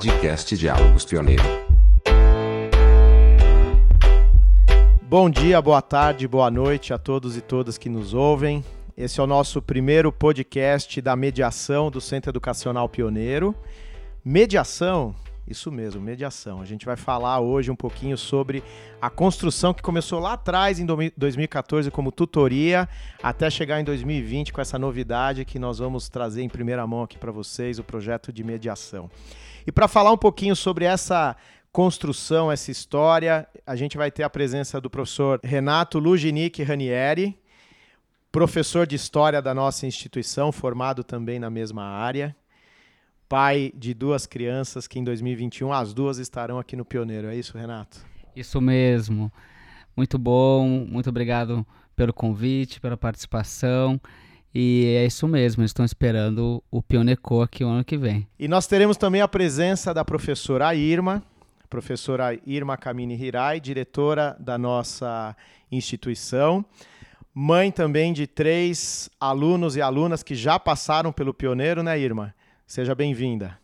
Podcast Diálogos Pioneiro. Bom dia, boa tarde, boa noite a todos e todas que nos ouvem. Esse é o nosso primeiro podcast da mediação do Centro Educacional Pioneiro. Mediação isso mesmo, mediação. A gente vai falar hoje um pouquinho sobre a construção que começou lá atrás, em 2014, como tutoria, até chegar em 2020 com essa novidade que nós vamos trazer em primeira mão aqui para vocês, o projeto de mediação. E para falar um pouquinho sobre essa construção, essa história, a gente vai ter a presença do professor Renato Luginic Ranieri, professor de História da nossa instituição, formado também na mesma área pai de duas crianças que em 2021 as duas estarão aqui no Pioneiro. É isso, Renato? Isso mesmo. Muito bom, muito obrigado pelo convite, pela participação. E é isso mesmo, estão esperando o Pioneco aqui o ano que vem. E nós teremos também a presença da professora Irma, professora Irma Camini Hirai, diretora da nossa instituição, mãe também de três alunos e alunas que já passaram pelo Pioneiro, né, Irma? Seja bem-vinda.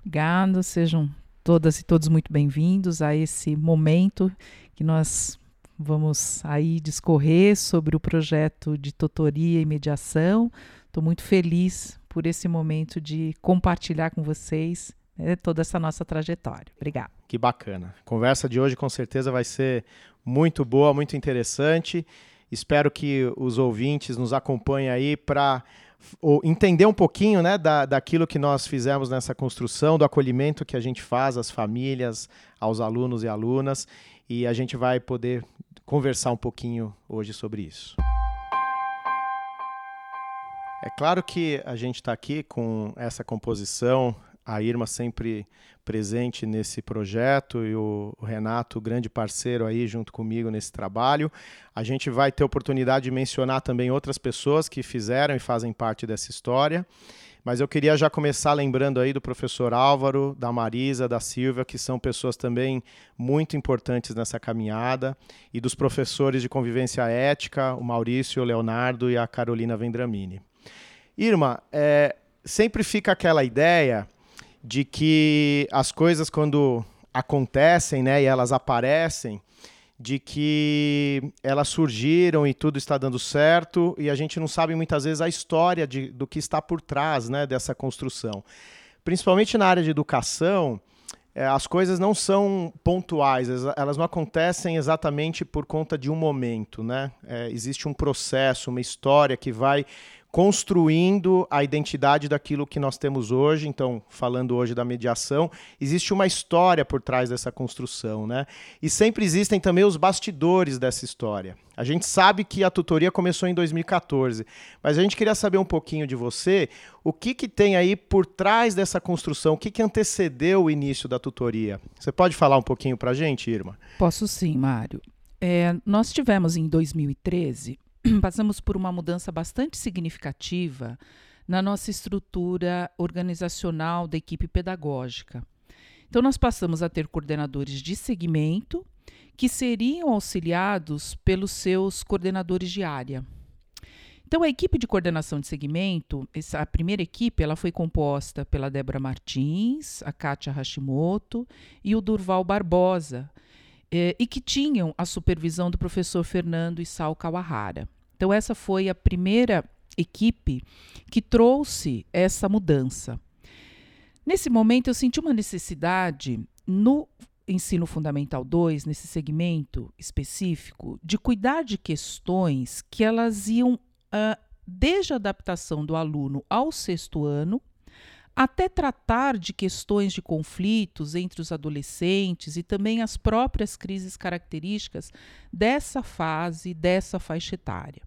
Obrigada, sejam todas e todos muito bem-vindos a esse momento que nós vamos aí discorrer sobre o projeto de tutoria e mediação. Estou muito feliz por esse momento de compartilhar com vocês né, toda essa nossa trajetória. Obrigada. Que bacana. A conversa de hoje com certeza vai ser muito boa, muito interessante. Espero que os ouvintes nos acompanhem aí para entender um pouquinho né, da, daquilo que nós fizemos nessa construção, do acolhimento que a gente faz às famílias, aos alunos e alunas, e a gente vai poder conversar um pouquinho hoje sobre isso. É claro que a gente está aqui com essa composição a Irma sempre presente nesse projeto e o Renato, grande parceiro aí junto comigo nesse trabalho. A gente vai ter oportunidade de mencionar também outras pessoas que fizeram e fazem parte dessa história. Mas eu queria já começar lembrando aí do professor Álvaro, da Marisa, da Silvia, que são pessoas também muito importantes nessa caminhada, e dos professores de convivência ética, o Maurício, o Leonardo e a Carolina Vendramini. Irma, é, sempre fica aquela ideia de que as coisas quando acontecem, né, e elas aparecem, de que elas surgiram e tudo está dando certo e a gente não sabe muitas vezes a história de, do que está por trás, né, dessa construção. Principalmente na área de educação, é, as coisas não são pontuais, elas não acontecem exatamente por conta de um momento, né? É, existe um processo, uma história que vai construindo a identidade daquilo que nós temos hoje. Então, falando hoje da mediação, existe uma história por trás dessa construção, né? E sempre existem também os bastidores dessa história. A gente sabe que a tutoria começou em 2014, mas a gente queria saber um pouquinho de você, o que, que tem aí por trás dessa construção, o que, que antecedeu o início da tutoria. Você pode falar um pouquinho para a gente, Irma? Posso sim, Mário. É, nós tivemos em 2013 passamos por uma mudança bastante significativa na nossa estrutura organizacional da equipe pedagógica. Então, nós passamos a ter coordenadores de segmento que seriam auxiliados pelos seus coordenadores de área. Então, a equipe de coordenação de segmento, essa, a primeira equipe, ela foi composta pela Débora Martins, a Kátia Hashimoto e o Durval Barbosa, eh, e que tinham a supervisão do professor Fernando Isao Kawahara. Então, essa foi a primeira equipe que trouxe essa mudança. Nesse momento, eu senti uma necessidade no ensino fundamental 2, nesse segmento específico, de cuidar de questões que elas iam uh, desde a adaptação do aluno ao sexto ano até tratar de questões de conflitos entre os adolescentes e também as próprias crises características dessa fase, dessa faixa etária.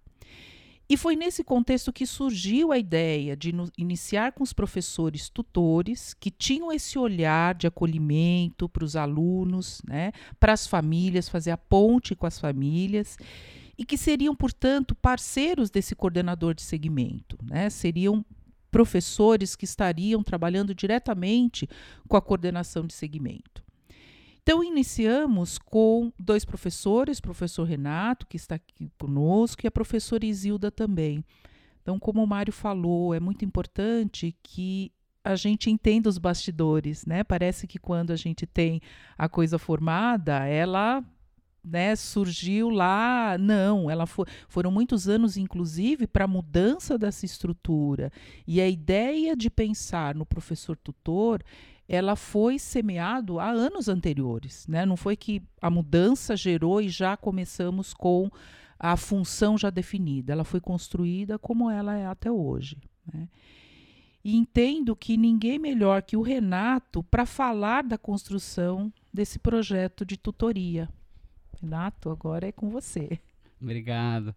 E foi nesse contexto que surgiu a ideia de iniciar com os professores tutores, que tinham esse olhar de acolhimento para os alunos, né, para as famílias, fazer a ponte com as famílias, e que seriam, portanto, parceiros desse coordenador de segmento, né, seriam professores que estariam trabalhando diretamente com a coordenação de segmento. Então, iniciamos com dois professores, professor Renato, que está aqui conosco, e a professora Isilda também. Então, como o Mário falou, é muito importante que a gente entenda os bastidores, né? Parece que quando a gente tem a coisa formada, ela né, surgiu lá. Não, ela foi, foram muitos anos, inclusive, para a mudança dessa estrutura. E a ideia de pensar no professor tutor ela foi semeado há anos anteriores, né? Não foi que a mudança gerou e já começamos com a função já definida. Ela foi construída como ela é até hoje. Né? E entendo que ninguém melhor que o Renato para falar da construção desse projeto de tutoria. Renato, agora é com você. Obrigado.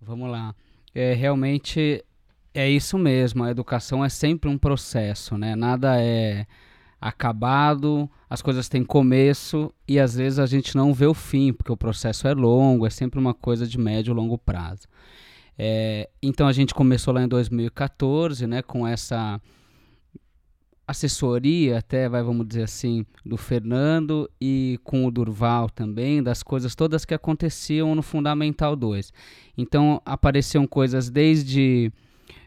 Vamos lá. É, realmente é isso mesmo. A educação é sempre um processo, né? Nada é acabado, as coisas têm começo e às vezes a gente não vê o fim, porque o processo é longo, é sempre uma coisa de médio e longo prazo. É, então a gente começou lá em 2014, né, com essa assessoria, até vai, vamos dizer assim, do Fernando e com o Durval também, das coisas todas que aconteciam no Fundamental 2. Então apareciam coisas desde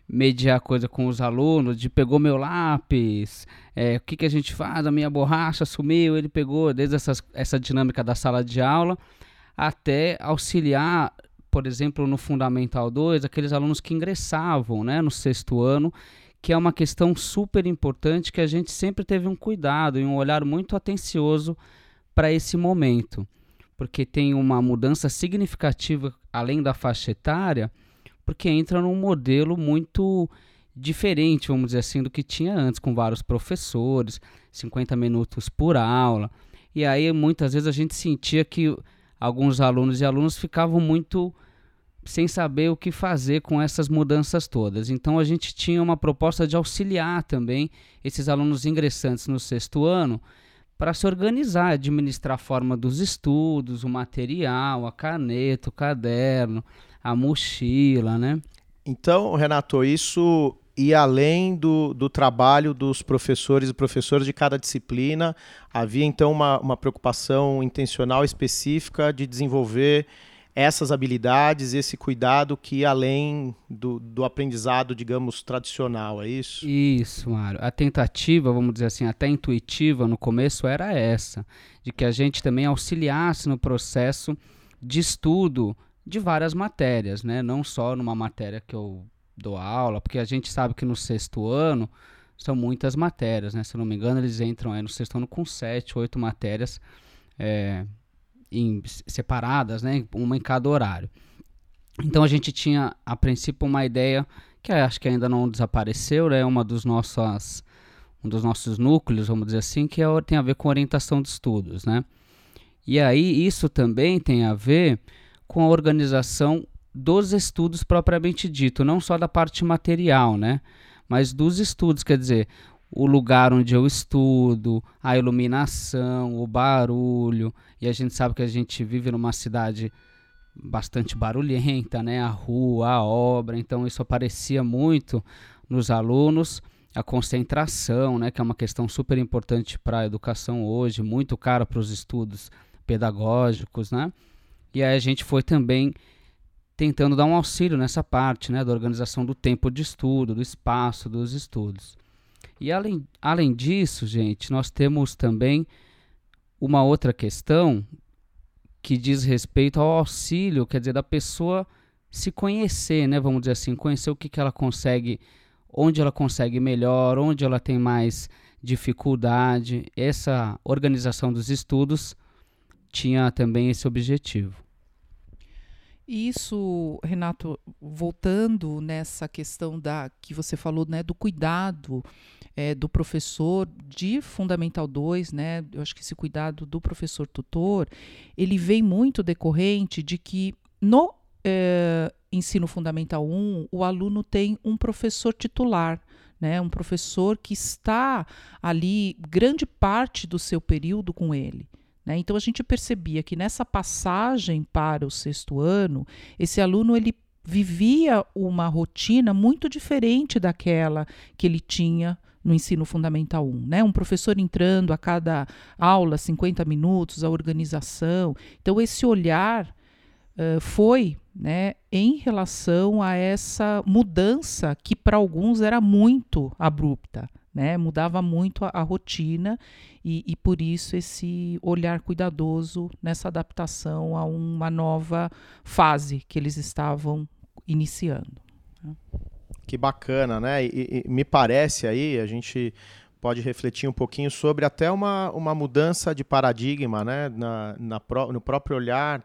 mediar coisa com os alunos, de pegou meu lápis, é, o que, que a gente faz, a minha borracha sumiu, ele pegou, desde essas, essa dinâmica da sala de aula, até auxiliar, por exemplo, no Fundamental 2, aqueles alunos que ingressavam né, no sexto ano, que é uma questão super importante que a gente sempre teve um cuidado e um olhar muito atencioso para esse momento, porque tem uma mudança significativa além da faixa etária, porque entra num modelo muito diferente, vamos dizer assim, do que tinha antes, com vários professores, 50 minutos por aula. E aí muitas vezes a gente sentia que alguns alunos e alunos ficavam muito sem saber o que fazer com essas mudanças todas. Então a gente tinha uma proposta de auxiliar também esses alunos ingressantes no sexto ano para se organizar, administrar a forma dos estudos, o material, a caneta, o caderno, a mochila, né? Então, Renato, isso e além do, do trabalho dos professores e professores de cada disciplina, havia então uma, uma preocupação intencional específica de desenvolver essas habilidades, esse cuidado que além do, do aprendizado, digamos, tradicional, é isso? Isso, Mário. A tentativa, vamos dizer assim, até intuitiva no começo era essa, de que a gente também auxiliasse no processo de estudo de várias matérias, né? Não só numa matéria que eu dou aula, porque a gente sabe que no sexto ano são muitas matérias, né? Se eu não me engano, eles entram aí no sexto ano com sete, oito matérias é, em, separadas, né? Uma em cada horário. Então a gente tinha, a princípio, uma ideia que acho que ainda não desapareceu, né? Uma dos nossos, um dos nossos núcleos, vamos dizer assim, que é, tem a ver com orientação de estudos, né? E aí isso também tem a ver com a organização dos estudos propriamente dito, não só da parte material, né? Mas dos estudos, quer dizer, o lugar onde eu estudo, a iluminação, o barulho, e a gente sabe que a gente vive numa cidade bastante barulhenta, né? A rua, a obra, então isso aparecia muito nos alunos. A concentração, né, que é uma questão super importante para a educação hoje, muito cara para os estudos pedagógicos, né? E aí a gente foi também tentando dar um auxílio nessa parte, né, da organização do tempo de estudo, do espaço dos estudos. E além, além disso, gente, nós temos também uma outra questão que diz respeito ao auxílio, quer dizer, da pessoa se conhecer, né, vamos dizer assim, conhecer o que, que ela consegue, onde ela consegue melhor, onde ela tem mais dificuldade. Essa organização dos estudos tinha também esse objetivo. Isso, Renato, voltando nessa questão da que você falou, né, do cuidado é, do professor de Fundamental 2, né, eu acho que esse cuidado do professor tutor, ele vem muito decorrente de que no é, ensino fundamental 1, o aluno tem um professor titular, né, um professor que está ali grande parte do seu período com ele. Né? Então a gente percebia que nessa passagem para o sexto ano, esse aluno ele vivia uma rotina muito diferente daquela que ele tinha no ensino fundamental 1, né? Um professor entrando a cada aula 50 minutos, a organização. Então esse olhar uh, foi, né, em relação a essa mudança que para alguns era muito abrupta, né? Mudava muito a, a rotina e, e, por isso esse olhar cuidadoso nessa adaptação a uma nova fase que eles estavam iniciando. Né? Que bacana, né? E, e, me parece aí, a gente pode refletir um pouquinho sobre até uma, uma mudança de paradigma, né? Na, na pro, no próprio olhar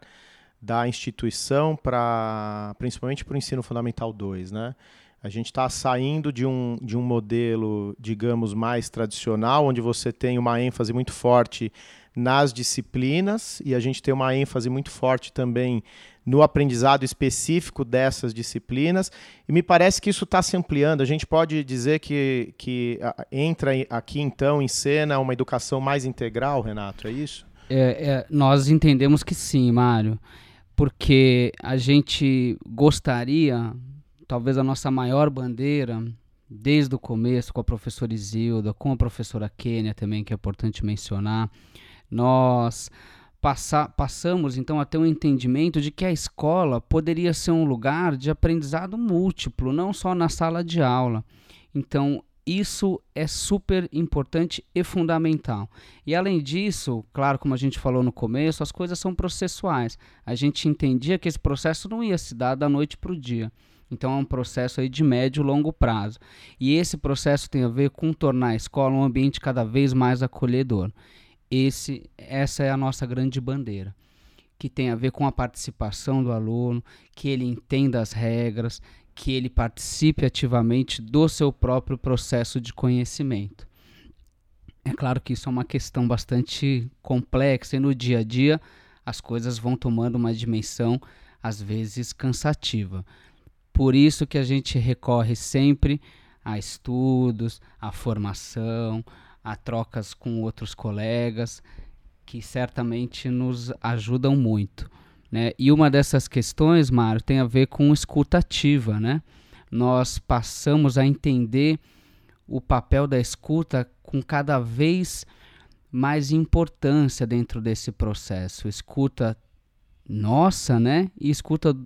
da instituição para principalmente para o ensino fundamental 2, né? A gente está saindo de um, de um modelo, digamos, mais tradicional, onde você tem uma ênfase muito forte nas disciplinas e a gente tem uma ênfase muito forte também no aprendizado específico dessas disciplinas. E me parece que isso está se ampliando. A gente pode dizer que, que entra aqui, então, em cena uma educação mais integral, Renato, é isso? É, é, nós entendemos que sim, Mário, porque a gente gostaria talvez a nossa maior bandeira, desde o começo, com a professora Isilda, com a professora Kênia também, que é importante mencionar, nós passa, passamos então a ter um entendimento de que a escola poderia ser um lugar de aprendizado múltiplo, não só na sala de aula. Então, isso é super importante e fundamental. E além disso, claro, como a gente falou no começo, as coisas são processuais. A gente entendia que esse processo não ia se dar da noite para o dia. Então é um processo aí de médio e longo prazo. E esse processo tem a ver com tornar a escola um ambiente cada vez mais acolhedor. Esse, essa é a nossa grande bandeira, que tem a ver com a participação do aluno, que ele entenda as regras, que ele participe ativamente do seu próprio processo de conhecimento. É claro que isso é uma questão bastante complexa e no dia a dia as coisas vão tomando uma dimensão às vezes cansativa. Por isso que a gente recorre sempre a estudos, a formação, a trocas com outros colegas, que certamente nos ajudam muito. Né? E uma dessas questões, Mário, tem a ver com escutativa. Né? Nós passamos a entender o papel da escuta com cada vez mais importância dentro desse processo. Escuta nossa, né? E escuta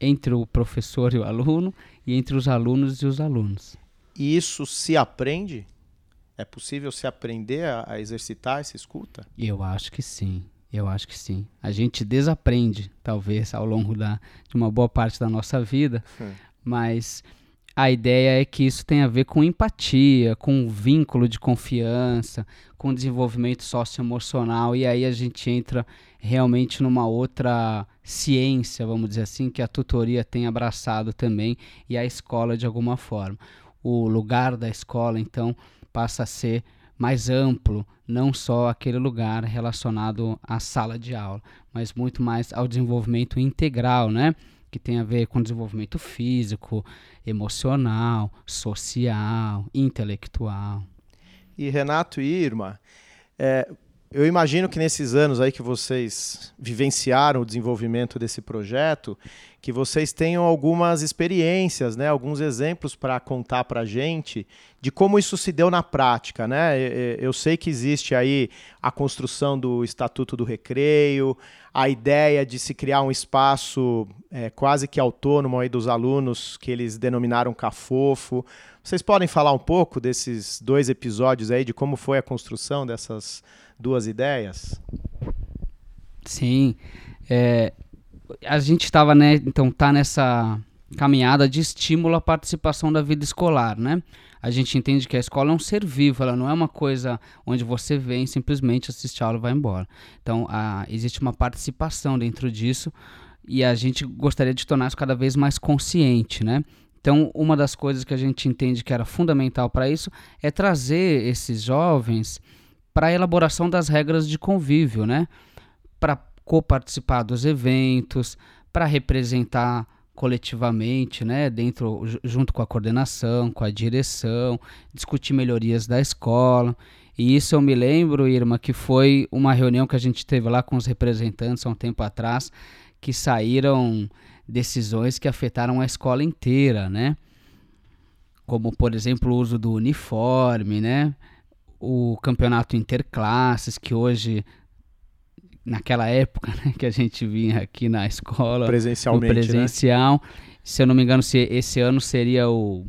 entre o professor e o aluno e entre os alunos e os alunos. E isso se aprende? É possível se aprender a, a exercitar essa escuta? Eu acho que sim. Eu acho que sim. A gente desaprende, talvez, ao longo da, de uma boa parte da nossa vida, hum. mas a ideia é que isso tem a ver com empatia, com um vínculo de confiança, com desenvolvimento socioemocional, e aí a gente entra realmente numa outra ciência, vamos dizer assim, que a tutoria tem abraçado também e a escola de alguma forma. O lugar da escola, então, passa a ser mais amplo, não só aquele lugar relacionado à sala de aula, mas muito mais ao desenvolvimento integral, né? Que tem a ver com desenvolvimento físico, emocional, social, intelectual. E Renato e Irma, é, eu imagino que nesses anos aí que vocês vivenciaram o desenvolvimento desse projeto, que vocês tenham algumas experiências, né, alguns exemplos para contar para a gente de como isso se deu na prática, né? Eu sei que existe aí a construção do Estatuto do Recreio, a ideia de se criar um espaço é, quase que autônomo aí dos alunos que eles denominaram Cafofo. Vocês podem falar um pouco desses dois episódios aí de como foi a construção dessas duas ideias? Sim. É, a gente estava, né, então tá nessa caminhada de estímulo à participação da vida escolar, né? A gente entende que a escola é um ser vivo, ela não é uma coisa onde você vem simplesmente assistir a aula e vai embora. Então, a, existe uma participação dentro disso e a gente gostaria de tornar isso cada vez mais consciente, né? Então, uma das coisas que a gente entende que era fundamental para isso é trazer esses jovens para a elaboração das regras de convívio, né? Para coparticipar dos eventos, para representar coletivamente, né, dentro junto com a coordenação, com a direção, discutir melhorias da escola. E isso eu me lembro, Irma, que foi uma reunião que a gente teve lá com os representantes há um tempo atrás, que saíram decisões que afetaram a escola inteira, né? Como, por exemplo, o uso do uniforme, né? o campeonato interclasses, que hoje, naquela época né, que a gente vinha aqui na escola, presencialmente, no presencial, né? se eu não me engano, se esse ano seria o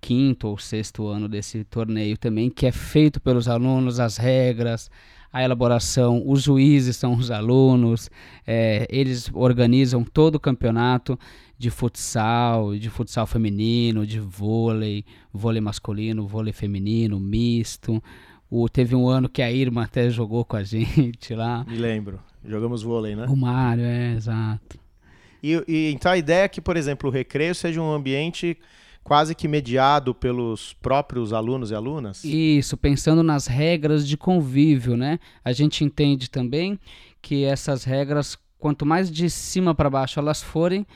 quinto ou sexto ano desse torneio também, que é feito pelos alunos, as regras, a elaboração, os juízes são os alunos, é, eles organizam todo o campeonato de futsal, de futsal feminino, de vôlei, vôlei masculino, vôlei feminino, misto. O, teve um ano que a Irma até jogou com a gente lá. Me lembro. Jogamos vôlei, né? O Mário, é, exato. E, e, então a ideia é que, por exemplo, o recreio seja um ambiente quase que mediado pelos próprios alunos e alunas? Isso, pensando nas regras de convívio, né? A gente entende também que essas regras, quanto mais de cima para baixo elas forem,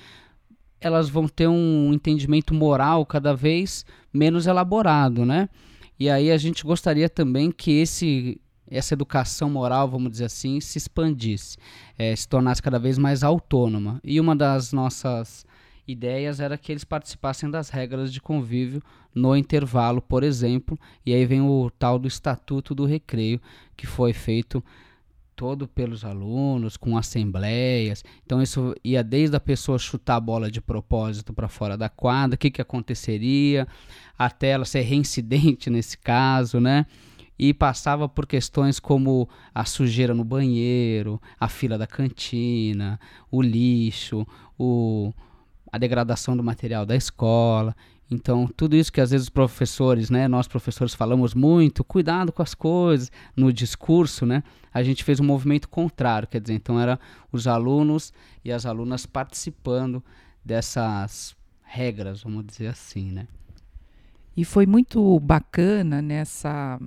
elas vão ter um entendimento moral cada vez menos elaborado, né? E aí a gente gostaria também que esse essa educação moral, vamos dizer assim, se expandisse, é, se tornasse cada vez mais autônoma. E uma das nossas ideias era que eles participassem das regras de convívio no intervalo, por exemplo, e aí vem o tal do Estatuto do Recreio, que foi feito todo pelos alunos, com assembleias. Então isso ia desde a pessoa chutar a bola de propósito para fora da quadra, o que, que aconteceria, até ela ser reincidente nesse caso, né? E passava por questões como a sujeira no banheiro, a fila da cantina, o lixo, o, a degradação do material da escola. Então, tudo isso que às vezes os professores, né, nós professores falamos muito, cuidado com as coisas, no discurso, né, a gente fez um movimento contrário, quer dizer, então era os alunos e as alunas participando dessas regras, vamos dizer assim, né. E foi muito bacana nessa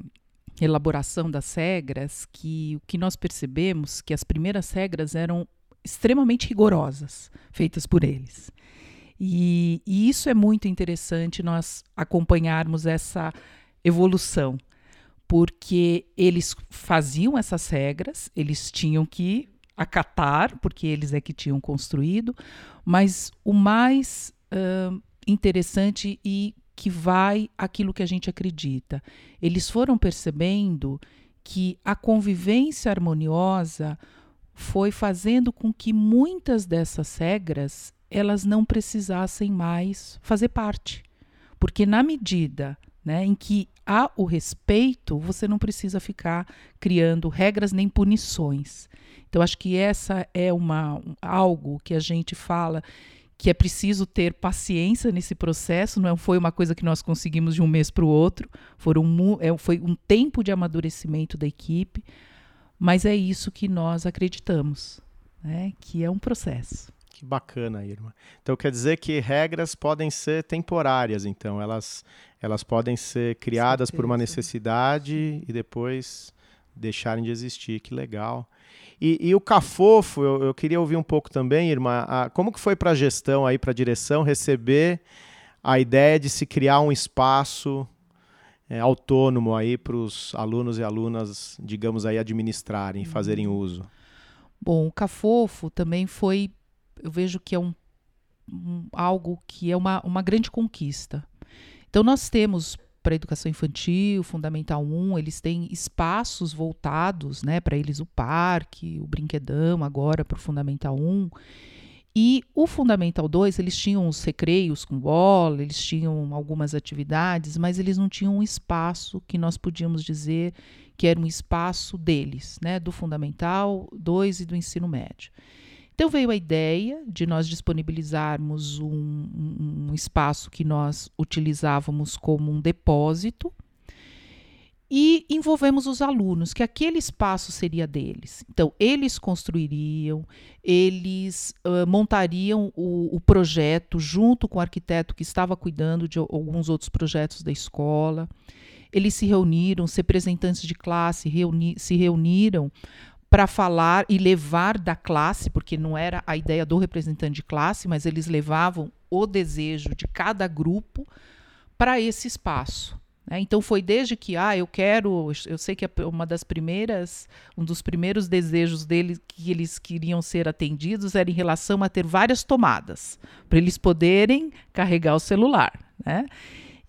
elaboração das regras que o que nós percebemos que as primeiras regras eram extremamente rigorosas, feitas por eles. E, e isso é muito interessante nós acompanharmos essa evolução, porque eles faziam essas regras, eles tinham que acatar, porque eles é que tinham construído, mas o mais uh, interessante e que vai aquilo que a gente acredita. Eles foram percebendo que a convivência harmoniosa foi fazendo com que muitas dessas regras elas não precisassem mais fazer parte. Porque na medida né, em que há o respeito, você não precisa ficar criando regras nem punições. Então, acho que essa é uma, algo que a gente fala que é preciso ter paciência nesse processo, não é, foi uma coisa que nós conseguimos de um mês para o outro, foram, é, foi um tempo de amadurecimento da equipe, mas é isso que nós acreditamos, né, que é um processo. Que bacana, Irma. Então quer dizer que regras podem ser temporárias, então elas elas podem ser criadas por uma necessidade e depois deixarem de existir. Que legal. E, e o Cafofo, eu, eu, queria ouvir um pouco também, Irma, a, como que foi para a gestão aí, para a direção, receber a ideia de se criar um espaço é, autônomo aí para os alunos e alunas, digamos aí, administrarem, fazerem uhum. uso? Bom, o Cafofo também foi eu vejo que é um, um algo que é uma, uma grande conquista. Então, nós temos para a educação infantil, Fundamental 1, eles têm espaços voltados né, para eles, o parque, o brinquedão, agora para o Fundamental 1. E o Fundamental 2, eles tinham os recreios com bola, eles tinham algumas atividades, mas eles não tinham um espaço que nós podíamos dizer que era um espaço deles, né, do Fundamental 2 e do ensino médio. Então veio a ideia de nós disponibilizarmos um, um, espaço que nós utilizávamos como um depósito e envolvemos os alunos, que aquele espaço seria deles. Então, eles construiriam, eles uh, montariam o, o, projeto junto com o arquiteto que estava cuidando de alguns outros projetos da escola. Eles se reuniram, os representantes de classe reuni se reuniram para falar e levar da classe, porque não era a ideia do representante de classe, mas eles levavam o desejo de cada grupo para esse espaço. Né? Então foi desde que, ah, eu quero, eu sei que uma das primeiras, um dos primeiros desejos deles que eles queriam ser atendidos era em relação a ter várias tomadas, para eles poderem carregar o celular. Né?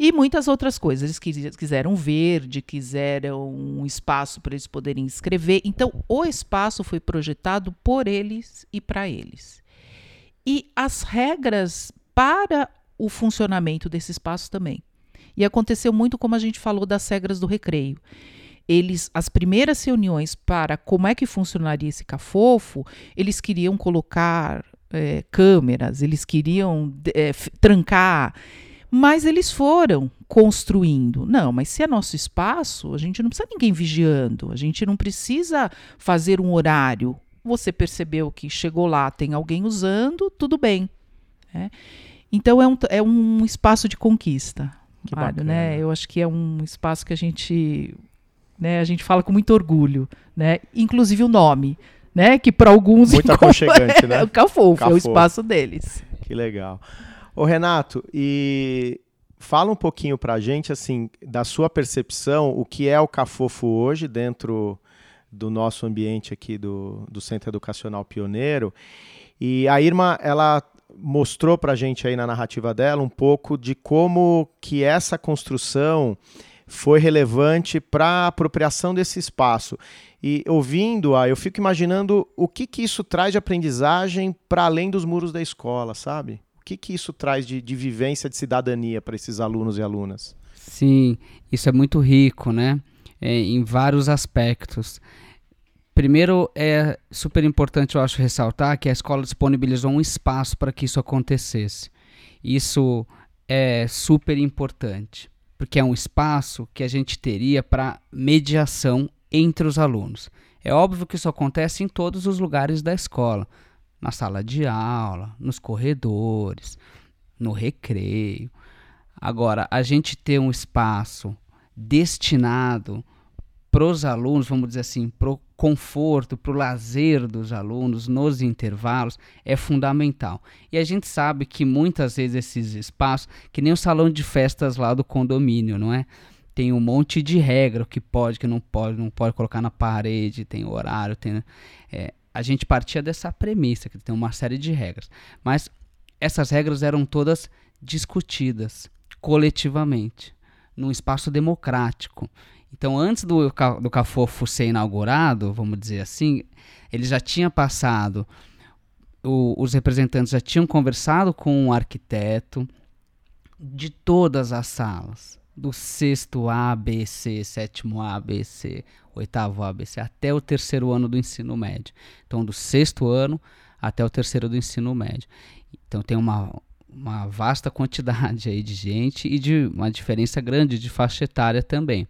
E muitas outras coisas. Eles quiseram verde, quiseram um espaço para eles poderem escrever. Então, o espaço foi projetado por eles e para eles. E as regras para o funcionamento desse espaço também. E aconteceu muito como a gente falou das regras do recreio. Eles, as primeiras reuniões para como é que funcionaria esse cafofo, eles queriam colocar é, câmeras, eles queriam é, trancar, mas eles foram construindo. Não, mas se é nosso espaço, a gente não precisa ninguém vigiando, a gente não precisa fazer um horário. Você percebeu que chegou lá, tem alguém usando, tudo bem. Né? Então é um, é um espaço de conquista. Que Mário, né? Eu acho que é um espaço que a gente, né, a gente fala com muito orgulho, né? Inclusive o nome, né? Que para alguns muito aconchegante, né? É o Cafofo, é o espaço deles. Que legal. Ô Renato, e fala um pouquinho para a gente assim da sua percepção, o que é o Cafofo hoje dentro do nosso ambiente aqui do, do Centro Educacional Pioneiro. E a Irma, ela mostrou para a gente aí na narrativa dela um pouco de como que essa construção foi relevante para a apropriação desse espaço. E ouvindo-a, eu fico imaginando o que, que isso traz de aprendizagem para além dos muros da escola, sabe? Que, que isso traz de, de vivência, de cidadania para esses alunos e alunas? Sim, isso é muito rico, né? É, em vários aspectos. Primeiro, é super importante, eu acho, ressaltar que a escola disponibilizou um espaço para que isso acontecesse. Isso é super importante, porque é um espaço que a gente teria para mediação entre os alunos. É óbvio que isso acontece em todos os lugares da escola, na sala de aula, nos corredores, no recreio. Agora, a gente ter um espaço destinado para os alunos, vamos dizer assim, para o conforto, para o lazer dos alunos nos intervalos é fundamental. E a gente sabe que muitas vezes esses espaços, que nem o salão de festas lá do condomínio, não é? Tem um monte de regra, o que pode, o que não pode, não pode colocar na parede, tem horário, tem. É, a gente partia dessa premissa, que tem uma série de regras. Mas essas regras eram todas discutidas coletivamente, num espaço democrático. Então, antes do, do Cafofo ser inaugurado, vamos dizer assim, ele já tinha passado, o, os representantes já tinham conversado com o arquiteto de todas as salas, do sexto A, B, C, sétimo A, B, C, oitavo A, B, C, até o terceiro ano do ensino médio. Então, do sexto ano até o terceiro do ensino médio. Então, tem uma, uma vasta quantidade aí de gente e de uma diferença grande de faixa etária também.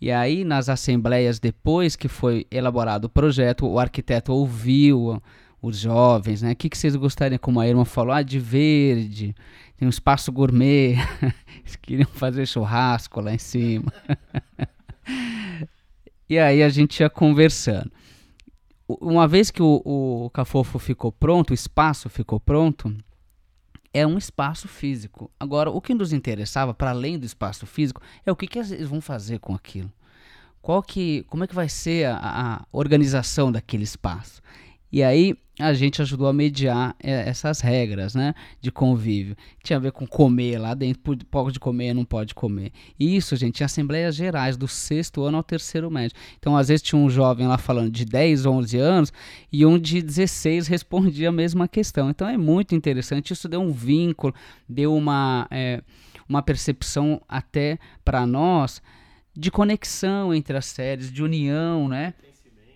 E aí, nas assembleias, depois que foi elaborado o projeto, o arquiteto ouviu os jovens, né? O que, que vocês gostariam, como a irmã falou, ah, de verde, tem um espaço gourmet, eles queriam fazer churrasco lá em cima. e aí a gente ia conversando. Uma vez que o, o Cafofo ficou pronto, o espaço ficou pronto, é um espaço físico. Agora, o que nos interessava, para além do espaço físico, é o que, que eles vão fazer com aquilo. Qual que, como é que vai ser a, a organização daquele espaço? E aí a gente ajudou a mediar é, essas regras, né, de convívio. Tinha a ver com comer lá dentro, pode comer, não pode comer. Isso, gente, em assembleias gerais do sexto ano ao terceiro médio. Então, às vezes tinha um jovem lá falando de 10, 11 anos e um de 16 respondia a mesma questão. Então, é muito interessante. Isso deu um vínculo, deu uma, é, uma percepção até para nós de conexão entre as séries, de união, né?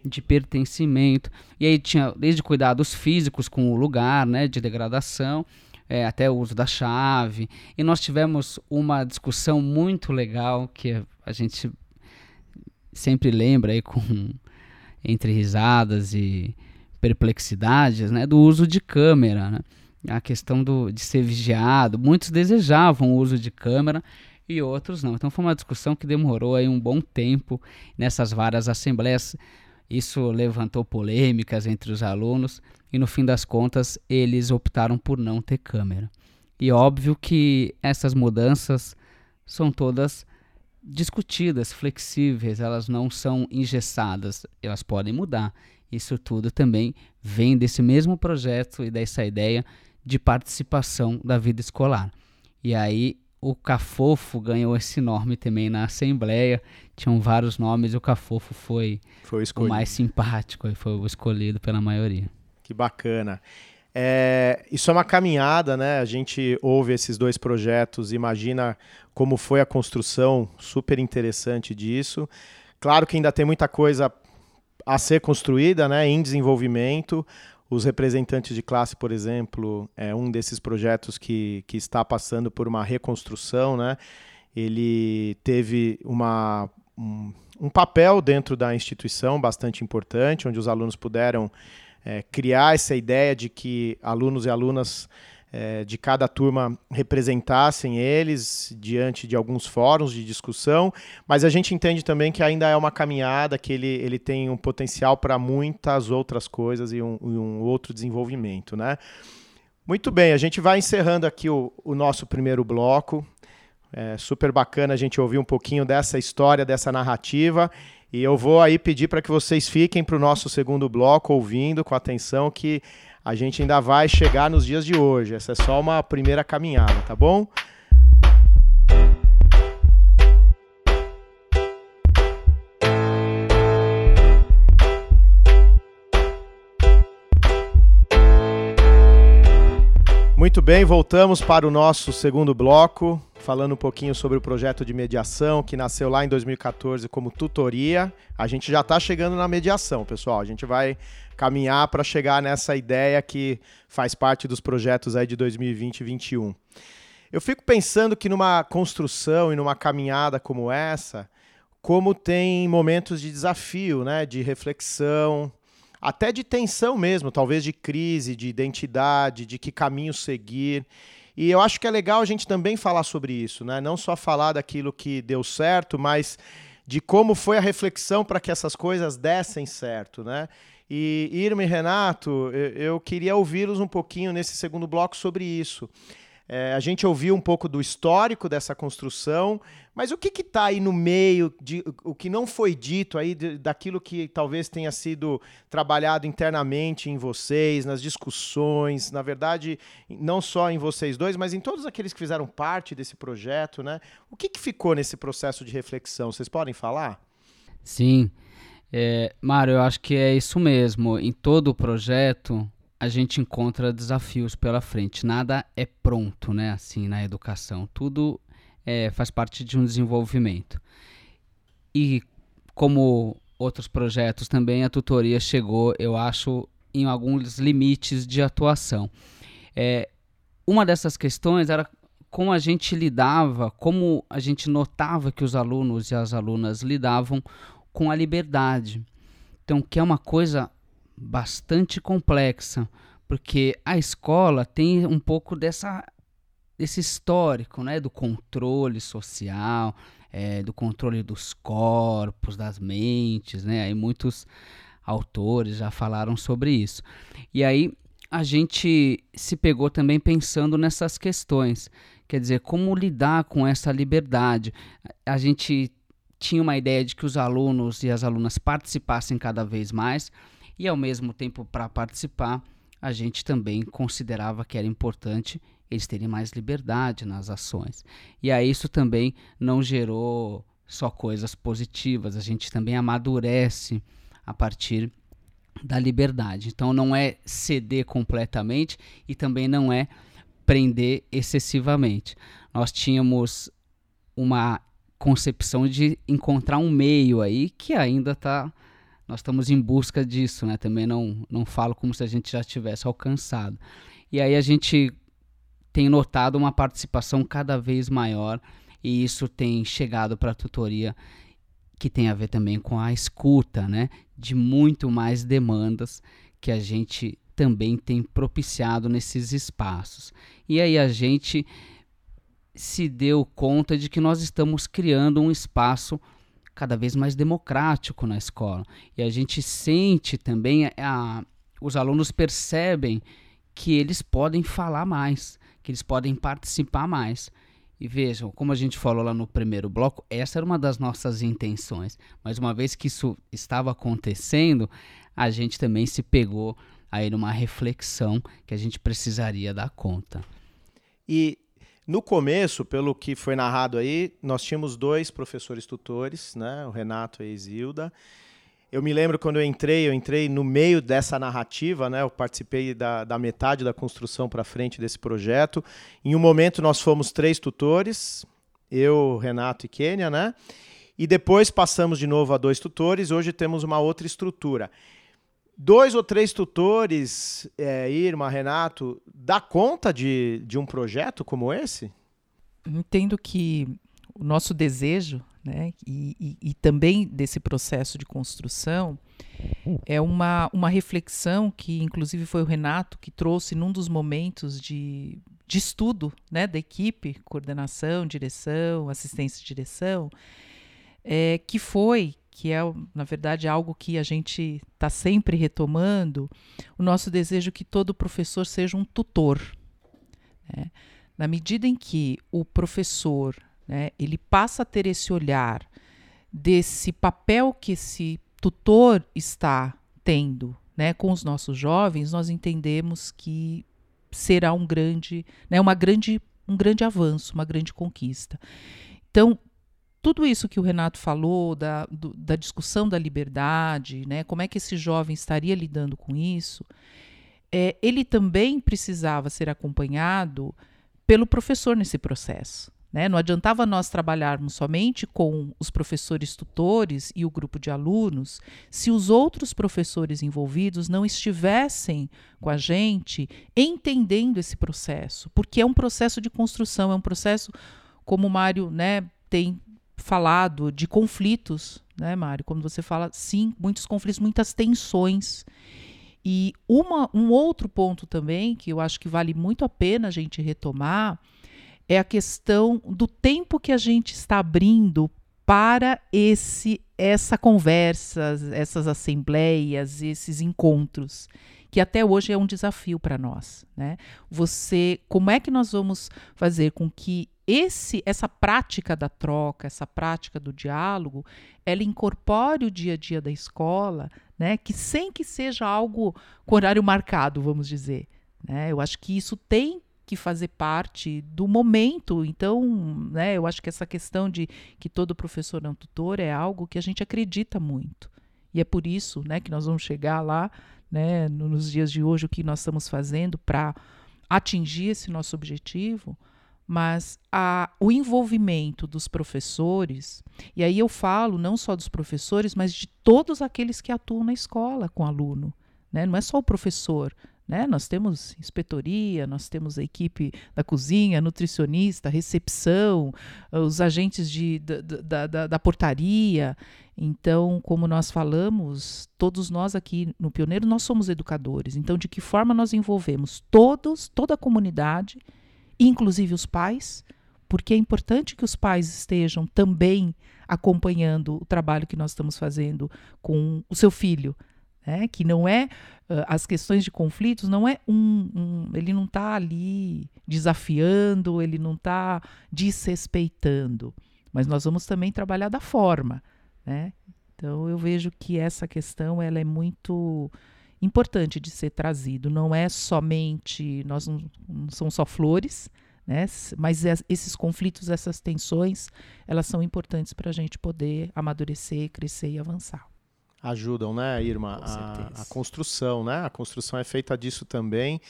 De pertencimento. E aí tinha desde cuidados físicos com o lugar, né, de degradação, é, até o uso da chave. E nós tivemos uma discussão muito legal que a gente sempre lembra aí com entre risadas e perplexidades, né, do uso de câmera, né? A questão do, de ser vigiado. Muitos desejavam o uso de câmera e outros não. Então foi uma discussão que demorou aí um bom tempo nessas várias assembleias isso levantou polêmicas entre os alunos e no fim das contas eles optaram por não ter câmera. E óbvio que essas mudanças são todas discutidas, flexíveis, elas não são engessadas, elas podem mudar. Isso tudo também vem desse mesmo projeto e dessa ideia de participação da vida escolar. E aí o Cafofo ganhou esse nome também na Assembleia. Tinham vários nomes e o Cafofo foi, foi o, o mais simpático e foi o escolhido pela maioria. Que bacana. É, isso é uma caminhada, né? A gente ouve esses dois projetos, imagina como foi a construção super interessante disso. Claro que ainda tem muita coisa a ser construída, né? Em desenvolvimento. Os representantes de classe, por exemplo, é um desses projetos que, que está passando por uma reconstrução, né? Ele teve uma, um, papel dentro da instituição bastante importante, onde os alunos puderam é, criar essa ideia de que alunos e alunas é, de cada turma representassem eles diante de alguns fóruns de discussão, mas a gente entende também que ainda é uma caminhada, que ele, ele tem um potencial para muitas outras coisas e um, um, outro desenvolvimento. Né? Muito bem, a gente vai encerrando aqui o, o nosso primeiro bloco. É super bacana a gente ouvir um pouquinho dessa história, dessa narrativa. E eu vou aí pedir para que vocês fiquem para o nosso segundo bloco ouvindo com atenção que a gente ainda vai chegar nos dias de hoje. Essa é só uma primeira caminhada, tá bom? Muito bem, voltamos para o nosso segundo bloco, falando um pouquinho sobre o projeto de mediação que nasceu lá em 2014 como tutoria. A gente já está chegando na mediação, pessoal. A gente vai caminhar para chegar nessa ideia que faz parte dos projetos aí de 2020 e 2021. Eu fico pensando que numa construção e numa caminhada como essa, como tem momentos de desafio, né, de reflexão, até de tensão mesmo, talvez de crise, de identidade, de que caminho seguir. E eu acho que é legal a gente também falar sobre isso, né? Não só falar daquilo que deu certo, mas de como foi a reflexão para que essas coisas dessem certo, né? E Irma e Renato, eu, eu queria ouvi-los um pouquinho nesse segundo bloco sobre isso. É, a gente ouviu um pouco do histórico dessa construção, mas o que está aí no meio, de, o que não foi dito aí de, daquilo que talvez tenha sido trabalhado internamente em vocês, nas discussões, na verdade, não só em vocês dois, mas em todos aqueles que fizeram parte desse projeto, né? O que, que ficou nesse processo de reflexão? Vocês podem falar? Sim. É, Mário, eu acho que é isso mesmo. Em todo o projeto, a gente encontra desafios pela frente. Nada é pronto, né? Assim, na educação. Tudo é, faz parte de um desenvolvimento. E como outros projetos também, a tutoria chegou, eu acho, em alguns limites de atuação. É, uma dessas questões era como a gente lidava, como a gente notava que os alunos e as alunas lidavam com a liberdade. Então, que é uma coisa bastante complexa, porque a escola tem um pouco dessa, desse histórico, né, do controle social, é, do controle dos corpos, das mentes, né? Aí muitos autores já falaram sobre isso. E aí a gente se pegou também pensando nessas questões, quer dizer, como lidar com essa liberdade. A gente tinha uma ideia de que os alunos e as alunas participassem cada vez mais, e ao mesmo tempo, para participar, a gente também considerava que era importante eles terem mais liberdade nas ações. E aí isso também não gerou só coisas positivas, a gente também amadurece a partir da liberdade. Então não é ceder completamente e também não é prender excessivamente. Nós tínhamos uma concepção de encontrar um meio aí que ainda está nós estamos em busca disso, né? Também não, não falo como se a gente já tivesse alcançado. E aí a gente tem notado uma participação cada vez maior e isso tem chegado para a tutoria que tem a ver também com a escuta, né? De muito mais demandas que a gente também tem propiciado nesses espaços. E aí a gente se deu conta de que nós estamos criando um espaço cada vez mais democrático na escola. E a gente sente também, a, a, os alunos percebem que eles podem falar mais, que eles podem participar mais. E vejam, como a gente falou lá no primeiro bloco, essa era uma das nossas intenções. Mas uma vez que isso estava acontecendo, a gente também se pegou aí numa reflexão que a gente precisaria dar conta. E no começo, pelo que foi narrado aí, nós tínhamos dois professores tutores, né, o Renato e a Isilda. Eu me lembro quando eu entrei, eu entrei no meio dessa narrativa, né? Eu participei da, da metade da construção para frente desse projeto. Em um momento nós fomos três tutores, eu, Renato e Kênia, né? E depois passamos de novo a dois tutores. Hoje temos uma outra estrutura. Dois ou três tutores, é, Irma, Renato, dá conta de, de um projeto como esse? Entendo que o nosso desejo né? E, e, e, também desse processo de construção é uma, uma reflexão que, inclusive, foi o Renato que trouxe num dos momentos de, de estudo né, da equipe, coordenação, direção, assistência de direção, é, que foi, que é, na verdade, algo que a gente está sempre retomando, o nosso desejo que todo professor seja um tutor. Né? Na medida em que o professor né, ele passa a ter esse olhar desse papel que esse tutor está tendo né, com os nossos jovens, nós entendemos que será um grande, né, uma grande, um grande avanço, uma grande conquista. Então, tudo isso que o Renato falou da, do, da discussão da liberdade, né, como é que esse jovem estaria lidando com isso, é, ele também precisava ser acompanhado pelo professor nesse processo. Né? Não adiantava nós trabalharmos somente com os professores tutores e o grupo de alunos se os outros professores envolvidos não estivessem com a gente entendendo esse processo, porque é um processo de construção, é um processo, como o Mário né, tem falado, de conflitos, né, Mário? Como você fala, sim, muitos conflitos, muitas tensões. E uma, um outro ponto também que eu acho que vale muito a pena a gente retomar é a questão do tempo que a gente está abrindo para esse essa conversa, essas assembleias, esses encontros, que até hoje é um desafio para nós, né? Você, como é que nós vamos fazer com que esse essa prática da troca, essa prática do diálogo, ela incorpore o dia a dia da escola, né? Que sem que seja algo com horário marcado, vamos dizer, né? Eu acho que isso tem que fazer parte do momento. Então, né, eu acho que essa questão de que todo professor é um tutor é algo que a gente acredita muito. E é por isso né, que nós vamos chegar lá, né, nos dias de hoje, o que nós estamos fazendo para atingir esse nosso objetivo. Mas a, o envolvimento dos professores, e aí eu falo não só dos professores, mas de todos aqueles que atuam na escola com aluno. Né? Não é só o professor, né? Nós temos inspetoria, nós temos a equipe da cozinha, nutricionista, recepção, os agentes de, da, da, da, portaria. Então, como nós falamos, todos nós aqui no Pioneiro, nós somos educadores. Então, de que forma nós envolvemos todos, toda a comunidade, inclusive os pais, porque é importante que os pais estejam também acompanhando o trabalho que nós estamos fazendo com o seu filho, né? que não é uh, as questões de conflitos não é um, um ele não está ali desafiando, ele não está desrespeitando, mas nós vamos também trabalhar da forma, né? Então eu vejo que essa questão ela é muito importante de ser trazido. Não é somente nós não, não são só flores, né? Mas esses conflitos, essas tensões, elas são importantes para a gente poder amadurecer, crescer e avançar ajudam, né, Irma, a, a, construção, né? A construção é feita disso também.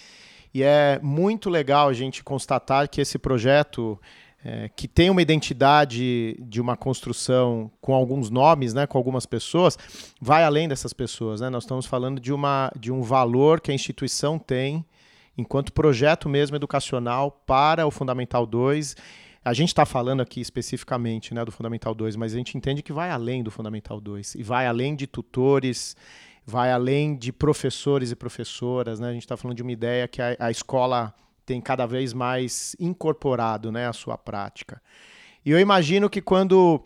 E é muito legal a gente constatar que esse projeto, é, que tem uma identidade de uma construção com alguns nomes, né, com algumas pessoas, vai além dessas pessoas. Né? Nós estamos falando de, uma, de um valor que a instituição tem enquanto projeto mesmo educacional para o Fundamental 2 a gente está falando aqui especificamente né, do Fundamental 2, mas a gente entende que vai além do Fundamental 2 e vai além de tutores, vai além de professores e professoras. Né? A gente está falando de uma ideia que a, a, escola tem cada vez mais incorporado né, a sua prática. E eu imagino que quando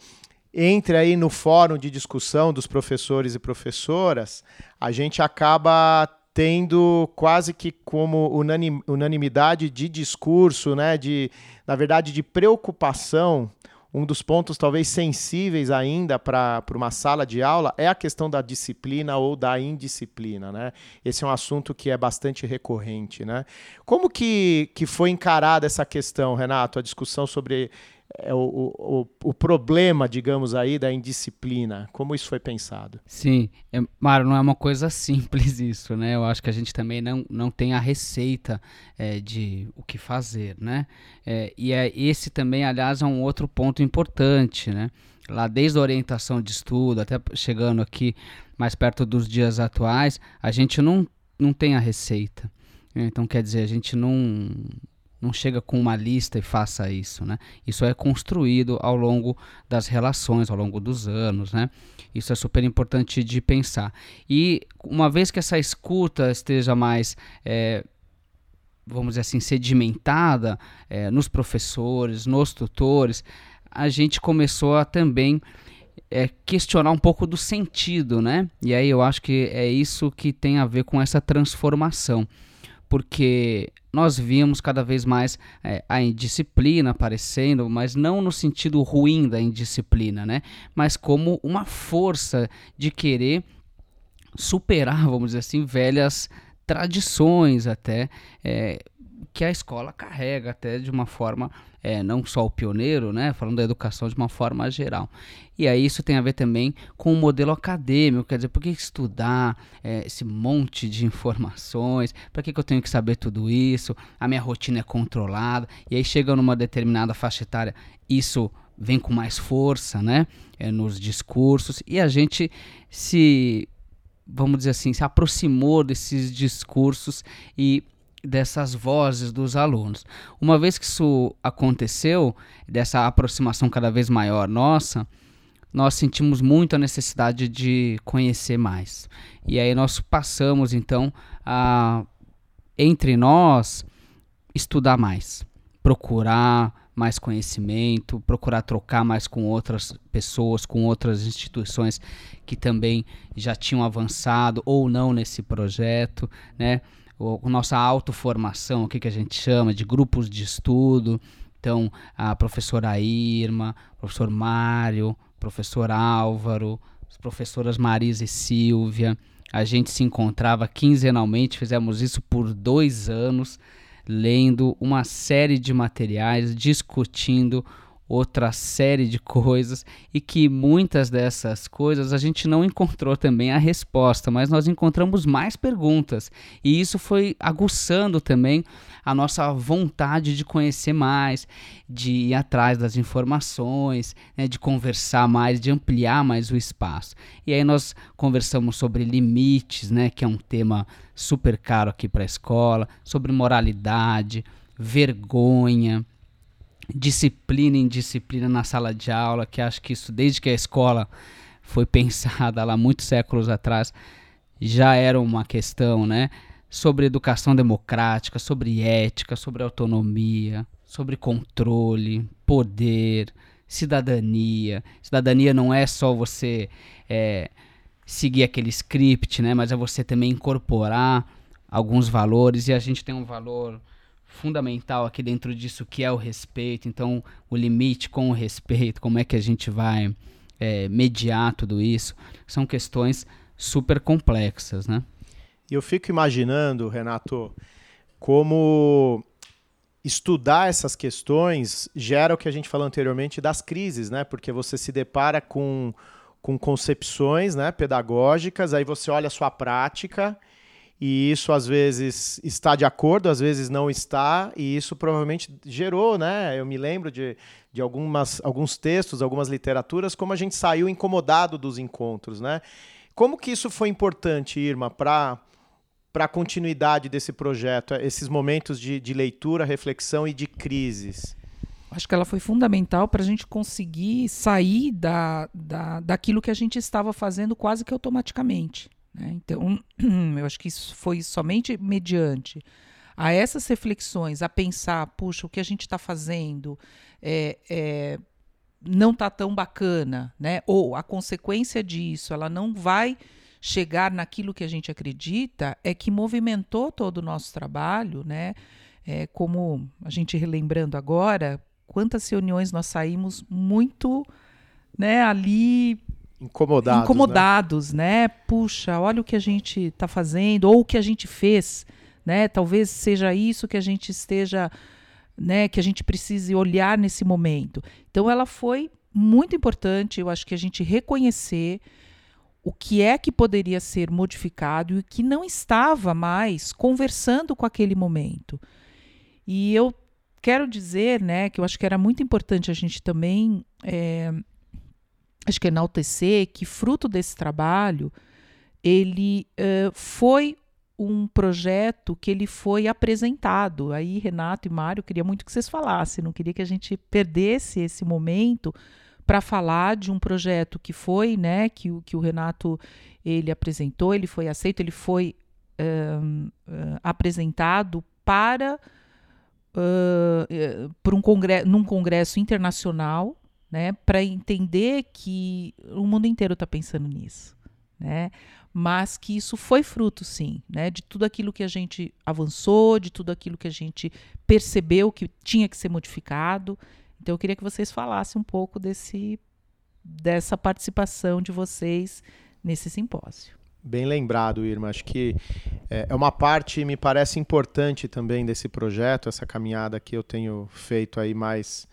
entre aí no fórum de discussão dos professores e professoras, a gente acaba tendo quase que como unanim, unanimidade de discurso, né, de, na verdade, de preocupação. Um dos pontos talvez sensíveis ainda para uma sala de aula é a questão da disciplina ou da indisciplina. Né? Esse é um assunto que é bastante recorrente. Né? Como que, que foi encarada essa questão, Renato, a discussão sobre é o, o, o, problema, digamos aí, da indisciplina? Como isso foi pensado? Sim, é, Mário, não é uma coisa simples isso, né? Eu acho que a gente também não, não tem a receita é, de o que fazer, né? É, e é, esse também, aliás, é um outro ponto importante, né? Lá desde a orientação de estudo, até chegando aqui mais perto dos dias atuais, a gente não, não tem a receita. Então, quer dizer, a gente não, não chega com uma lista e faça isso, né? Isso é construído ao longo das relações, ao longo dos anos, né? Isso é super importante de pensar. E uma vez que essa escuta esteja mais é, vamos dizer assim, sedimentada é, nos professores, nos tutores, a gente começou a também é, questionar um pouco do sentido, né? E aí eu acho que é isso que tem a ver com essa transformação porque nós víamos cada vez mais é, a indisciplina aparecendo, mas não no sentido ruim da indisciplina, né? Mas como uma força de querer superar, vamos dizer assim, velhas tradições até é, que a escola carrega até de uma forma é, não só o pioneiro, né, falando da educação de uma forma geral. E aí isso tem a ver também com o modelo acadêmico, quer dizer, por que estudar é, esse monte de informações? Para que, que eu tenho que saber tudo isso? A minha rotina é controlada. E aí chega numa determinada faixa etária, isso vem com mais força, né, é, nos discursos e a gente se vamos dizer assim, se aproximou desses discursos e dessas vozes dos alunos. Uma vez que isso aconteceu, dessa aproximação cada vez maior nossa, nós sentimos muito a necessidade de conhecer mais. E aí nós passamos então a entre nós estudar mais, procurar mais conhecimento, procurar trocar mais com outras pessoas, com outras instituições que também já tinham avançado ou não nesse projeto, né? O, nossa autoformação, o que, que a gente chama de grupos de estudo. Então, a professora Irma, professor Mário, professor Álvaro, as professoras Marisa e Silvia. A gente se encontrava quinzenalmente, fizemos isso por dois anos, lendo uma série de materiais, discutindo outra série de coisas e que muitas dessas coisas a gente não encontrou também a resposta, mas nós encontramos mais perguntas e isso foi aguçando também a nossa vontade de conhecer mais, de ir atrás das informações, né, de conversar mais, de ampliar mais o espaço. E aí nós conversamos sobre limites, né, que é um tema super caro aqui para a escola, sobre moralidade, vergonha disciplina em disciplina na sala de aula, que acho que isso desde que a escola foi pensada lá muitos séculos atrás já era uma questão, né? Sobre educação democrática, sobre ética, sobre autonomia, sobre controle, poder, cidadania. Cidadania não é só você é, seguir aquele script, né? Mas é você também incorporar alguns valores e a gente tem um valor fundamental aqui dentro disso que é o respeito. Então, o limite com o respeito, como é que a gente vai é, mediar tudo isso, são questões super complexas, né? E eu fico imaginando, Renato, como estudar essas questões gera o que a gente falou anteriormente das crises, né? Porque você se depara com, com concepções né, pedagógicas, aí você olha a sua prática e isso às vezes está de acordo, às vezes não está, e isso provavelmente gerou, né? Eu me lembro de, de algumas, alguns textos, algumas literaturas, como a gente saiu incomodado dos encontros, né? Como que isso foi importante, Irma, para para a continuidade desse projeto, esses momentos de, de leitura, reflexão e de crises? Acho que ela foi fundamental para a gente conseguir sair da, da, daquilo que a gente estava fazendo quase que automaticamente. Né? Então, eu acho que isso foi somente mediante a essas reflexões, a pensar, puxa, o que a gente está fazendo é, é, não está tão bacana, né? ou a consequência disso, ela não vai chegar naquilo que a gente acredita, é que movimentou todo o nosso trabalho, né? É, como a gente relembrando agora, quantas reuniões nós saímos muito né, ali incomodados, incomodados né? né? Puxa, olha o que a gente está fazendo ou o que a gente fez, né? Talvez seja isso que a gente esteja né, que a gente precise olhar nesse momento. Então, ela foi muito importante, eu acho que a gente reconhecer o que é que poderia ser modificado e o que não estava mais conversando com aquele momento. E eu quero dizer, né, que eu acho que era muito importante a gente também, é, acho que enaltecer que fruto desse trabalho, ele uh, foi um projeto que ele foi apresentado. Aí, Renato e Mário, queria muito que vocês falassem, não queria que a gente perdesse esse momento para falar de um projeto que foi, né, que, que o Renato ele apresentou, ele foi aceito, ele foi uh, apresentado para uh, por um congresso, num congresso internacional, né, para entender que o mundo inteiro está pensando nisso, né, mas que isso foi fruto, sim, né, de tudo aquilo que a gente avançou, de tudo aquilo que a gente percebeu que tinha que ser modificado. Então, eu queria que vocês falassem um pouco desse, dessa participação de vocês nesse simpósio. Bem lembrado, Irma. Acho que é, é uma parte, me parece importante também desse projeto, essa caminhada que eu tenho feito aí mais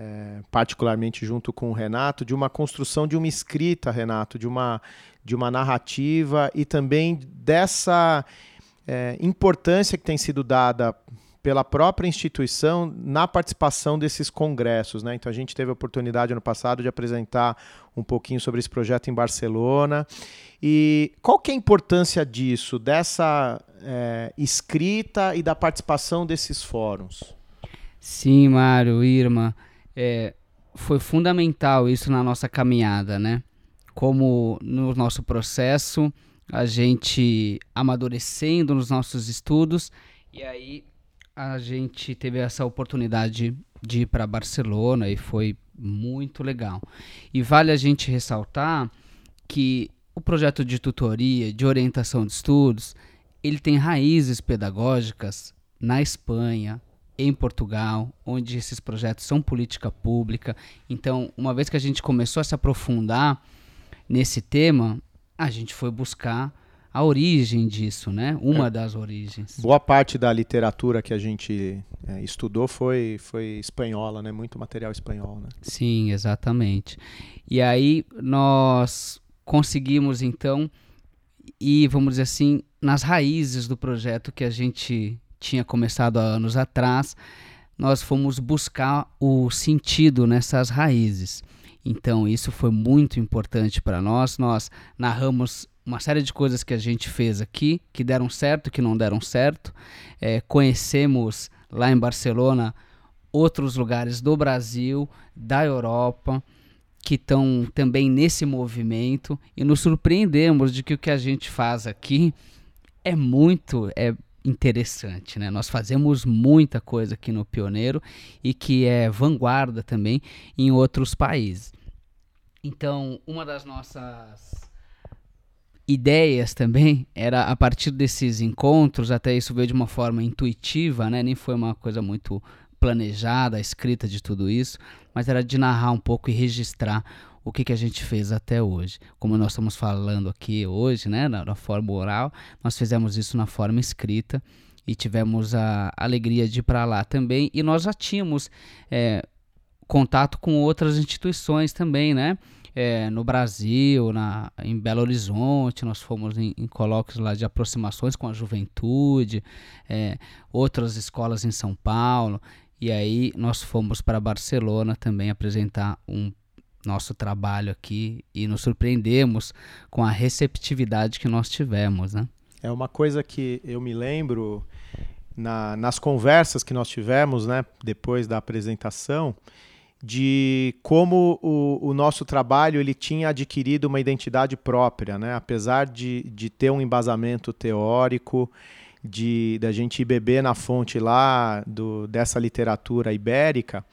é, particularmente junto com o Renato, de uma construção de uma escrita, Renato, de uma, de uma narrativa e também dessa é, importância que tem sido dada pela própria instituição na participação desses congressos. Né? Então a gente teve a oportunidade ano passado de apresentar um pouquinho sobre esse projeto em Barcelona. E qual que é a importância disso, dessa é, escrita e da participação desses fóruns? Sim, Mário, Irma, é, foi fundamental isso na nossa caminhada, né? Como no nosso processo, a gente amadurecendo nos nossos estudos, e aí a gente teve essa oportunidade de ir para Barcelona e foi muito legal. E vale a gente ressaltar que o projeto de tutoria, de orientação de estudos, ele tem raízes pedagógicas na Espanha, em Portugal, onde esses projetos são política pública. Então, uma vez que a gente começou a se aprofundar nesse tema, a gente foi buscar a origem disso, né? Uma é. das origens. Boa parte da literatura que a gente é, estudou foi, foi espanhola, né? Muito material espanhol, né? Sim, exatamente. E aí nós conseguimos então ir, vamos dizer assim, nas raízes do projeto que a gente tinha começado há anos atrás. Nós fomos buscar o sentido nessas raízes. Então, isso foi muito importante para nós. Nós narramos uma série de coisas que a gente fez aqui, que deram certo, que não deram certo. É, conhecemos lá em Barcelona outros lugares do Brasil, da Europa, que estão também nesse movimento e nos surpreendemos de que o que a gente faz aqui é muito é interessante, né? Nós fazemos muita coisa aqui no Pioneiro e que é vanguarda também em outros países. Então, uma das nossas ideias também era a partir desses encontros, até isso veio de uma forma intuitiva, né? Nem foi uma coisa muito planejada, escrita de tudo isso, mas era de narrar um pouco e registrar o que, que a gente fez até hoje. Como nós estamos falando aqui hoje, né, na, na forma oral, nós fizemos isso na forma escrita e tivemos a alegria de ir para lá também. E nós já tínhamos é, contato com outras instituições também, né? É, no Brasil, na, em Belo Horizonte, nós fomos em, em colóquios lá de aproximações com a juventude, é, outras escolas em São Paulo, e aí nós fomos para Barcelona também apresentar um nosso trabalho aqui e nos surpreendemos com a receptividade que nós tivemos, né? É uma coisa que eu me lembro na, nas conversas que nós tivemos, né, depois da apresentação, de como o, o, nosso trabalho ele tinha adquirido uma identidade própria, né? apesar de, de ter um embasamento teórico, de da gente beber na fonte lá do, dessa literatura ibérica,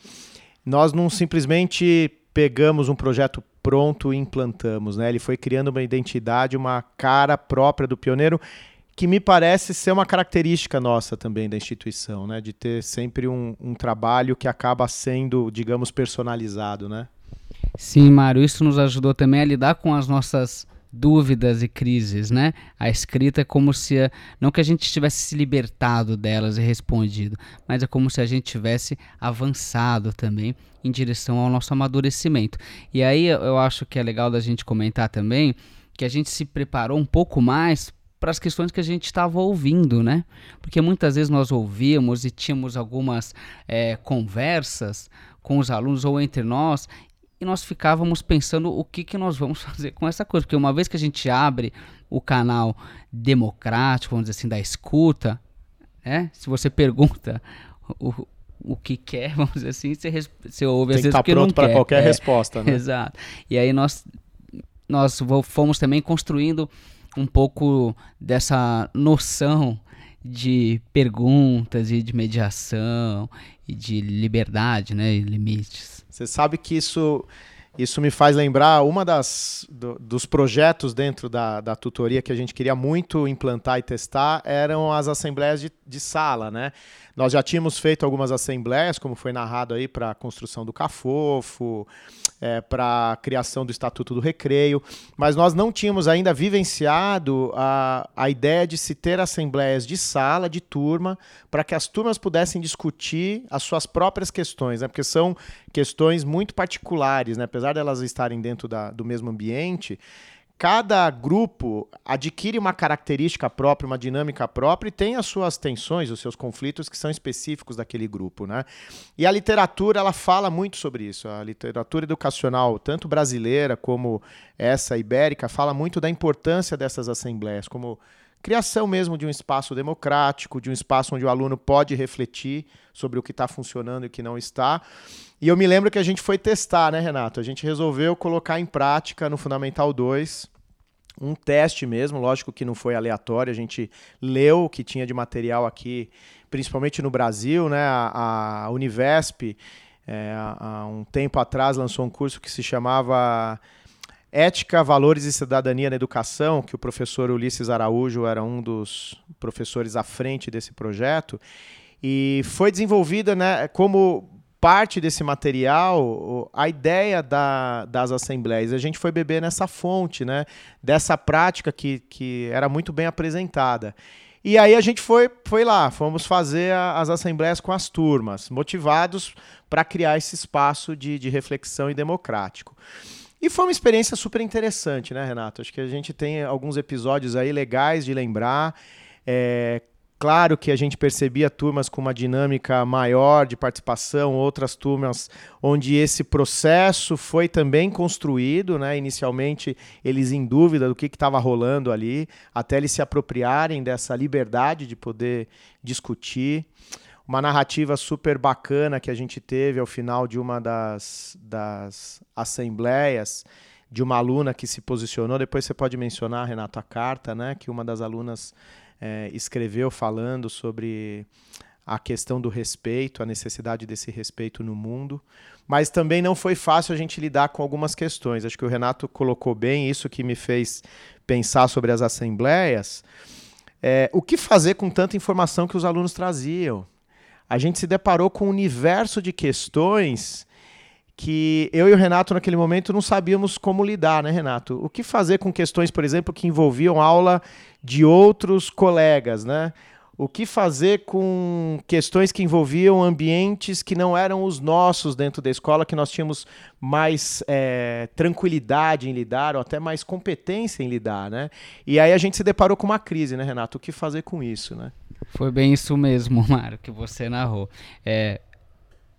nós não simplesmente pegamos um projeto pronto e implantamos, né? Ele foi criando uma identidade, uma cara própria do pioneiro, que me parece ser uma característica nossa também da instituição, né? De ter sempre um, um trabalho que acaba sendo, digamos, personalizado, né? Sim, Mário, isso nos ajudou também a lidar com as nossas dúvidas e crises, né? A escrita é como se não que a gente tivesse se libertado delas e respondido, mas é como se a gente tivesse avançado também em direção ao nosso amadurecimento. E aí eu acho que é legal da gente comentar também que a gente se preparou um pouco mais para as questões que a gente estava ouvindo, né? Porque muitas vezes nós ouvíamos e tínhamos algumas é, conversas com os alunos ou entre nós e nós ficávamos pensando o que, que nós vamos fazer com essa coisa. Porque uma vez que a gente abre o canal democrático, vamos dizer assim, da escuta, né? se você pergunta o, o que quer, vamos dizer assim, você, você ouve Tem às vezes o que pronto para quer. qualquer É, resposta, né? Exato. E aí nós, nós fomos também construindo um pouco dessa noção de perguntas e de mediação e de liberdade, né, e limites. Você sabe que isso, isso me faz lembrar uma das do- dos projetos dentro da, da tutoria que a gente queria muito implantar e testar eram as assembleias de, de sala, né? Nós já tínhamos feito algumas assembleias, como foi narrado aí, para a construção do Cafofo, para a criação do Estatuto do Recreio, mas nós não tínhamos ainda vivenciado a, a ideia de se ter assembleias de sala, de turma, para que as turmas pudessem discutir as suas próprias questões, né? porque são questões muito particulares, né? apesar de elas estarem dentro da, do mesmo ambiente, cada grupo adquire uma característica própria, uma dinâmica própria e tem as suas tensões, os seus conflitos que são específicos daquele grupo, né? E a literatura ela fala muito sobre isso. A literatura educacional, tanto brasileira como essa ibérica, fala muito da importância dessas assembleias, como criação mesmo de um espaço democrático, de um espaço onde o aluno pode refletir sobre o que está funcionando e o que não está. E eu me lembro que a gente foi testar, né, Renato? A gente resolveu colocar em prática no Fundamental 2 um teste mesmo, lógico que não foi aleatório, a gente leu o que tinha de material aqui, principalmente no Brasil, né? A, a Univesp, é, há um tempo atrás, lançou um curso que se chamava Ética, Valores e Cidadania na Educação, que o professor Ulisses Araújo era um dos professores à frente desse projeto, e foi desenvolvida né, como parte desse material a ideia da, das assembleias. A gente foi beber nessa fonte, né, dessa prática que, que era muito bem apresentada. E aí a gente foi, foi lá, fomos fazer a, as assembleias com as turmas, motivados para criar esse espaço de, de reflexão e democrático. E foi uma experiência super interessante, né, Renato? Acho que a gente tem alguns episódios aí legais de lembrar. É, claro que a gente percebia turmas com uma dinâmica maior de participação, outras turmas onde esse processo foi também construído, né? Inicialmente eles em dúvida do que estava rolando ali, até eles se apropriarem dessa liberdade de poder discutir uma narrativa super bacana que a gente teve ao final de uma das, das assembleias de uma aluna que se posicionou. Depois você pode mencionar, Renato, a carta, né? Que uma das alunas é, escreveu falando sobre a questão do respeito, a necessidade desse respeito no mundo. Mas também não foi fácil a gente lidar com algumas questões. Acho que o Renato colocou bem isso que me fez pensar sobre as assembleias. É, o que fazer com tanta informação que os alunos traziam? a gente se deparou com um universo de questões que eu e o Renato, naquele momento, não sabíamos como lidar, né, Renato? O que fazer com questões, por exemplo, que envolviam aula de outros colegas, né? O que fazer com questões que envolviam ambientes que não eram os nossos dentro da escola, que nós tínhamos mais é, tranquilidade em lidar, ou até mais competência em lidar, né? E aí a gente se deparou com uma crise, né, Renato? O que fazer com isso, né? Foi bem isso mesmo, Mário, que você narrou. É,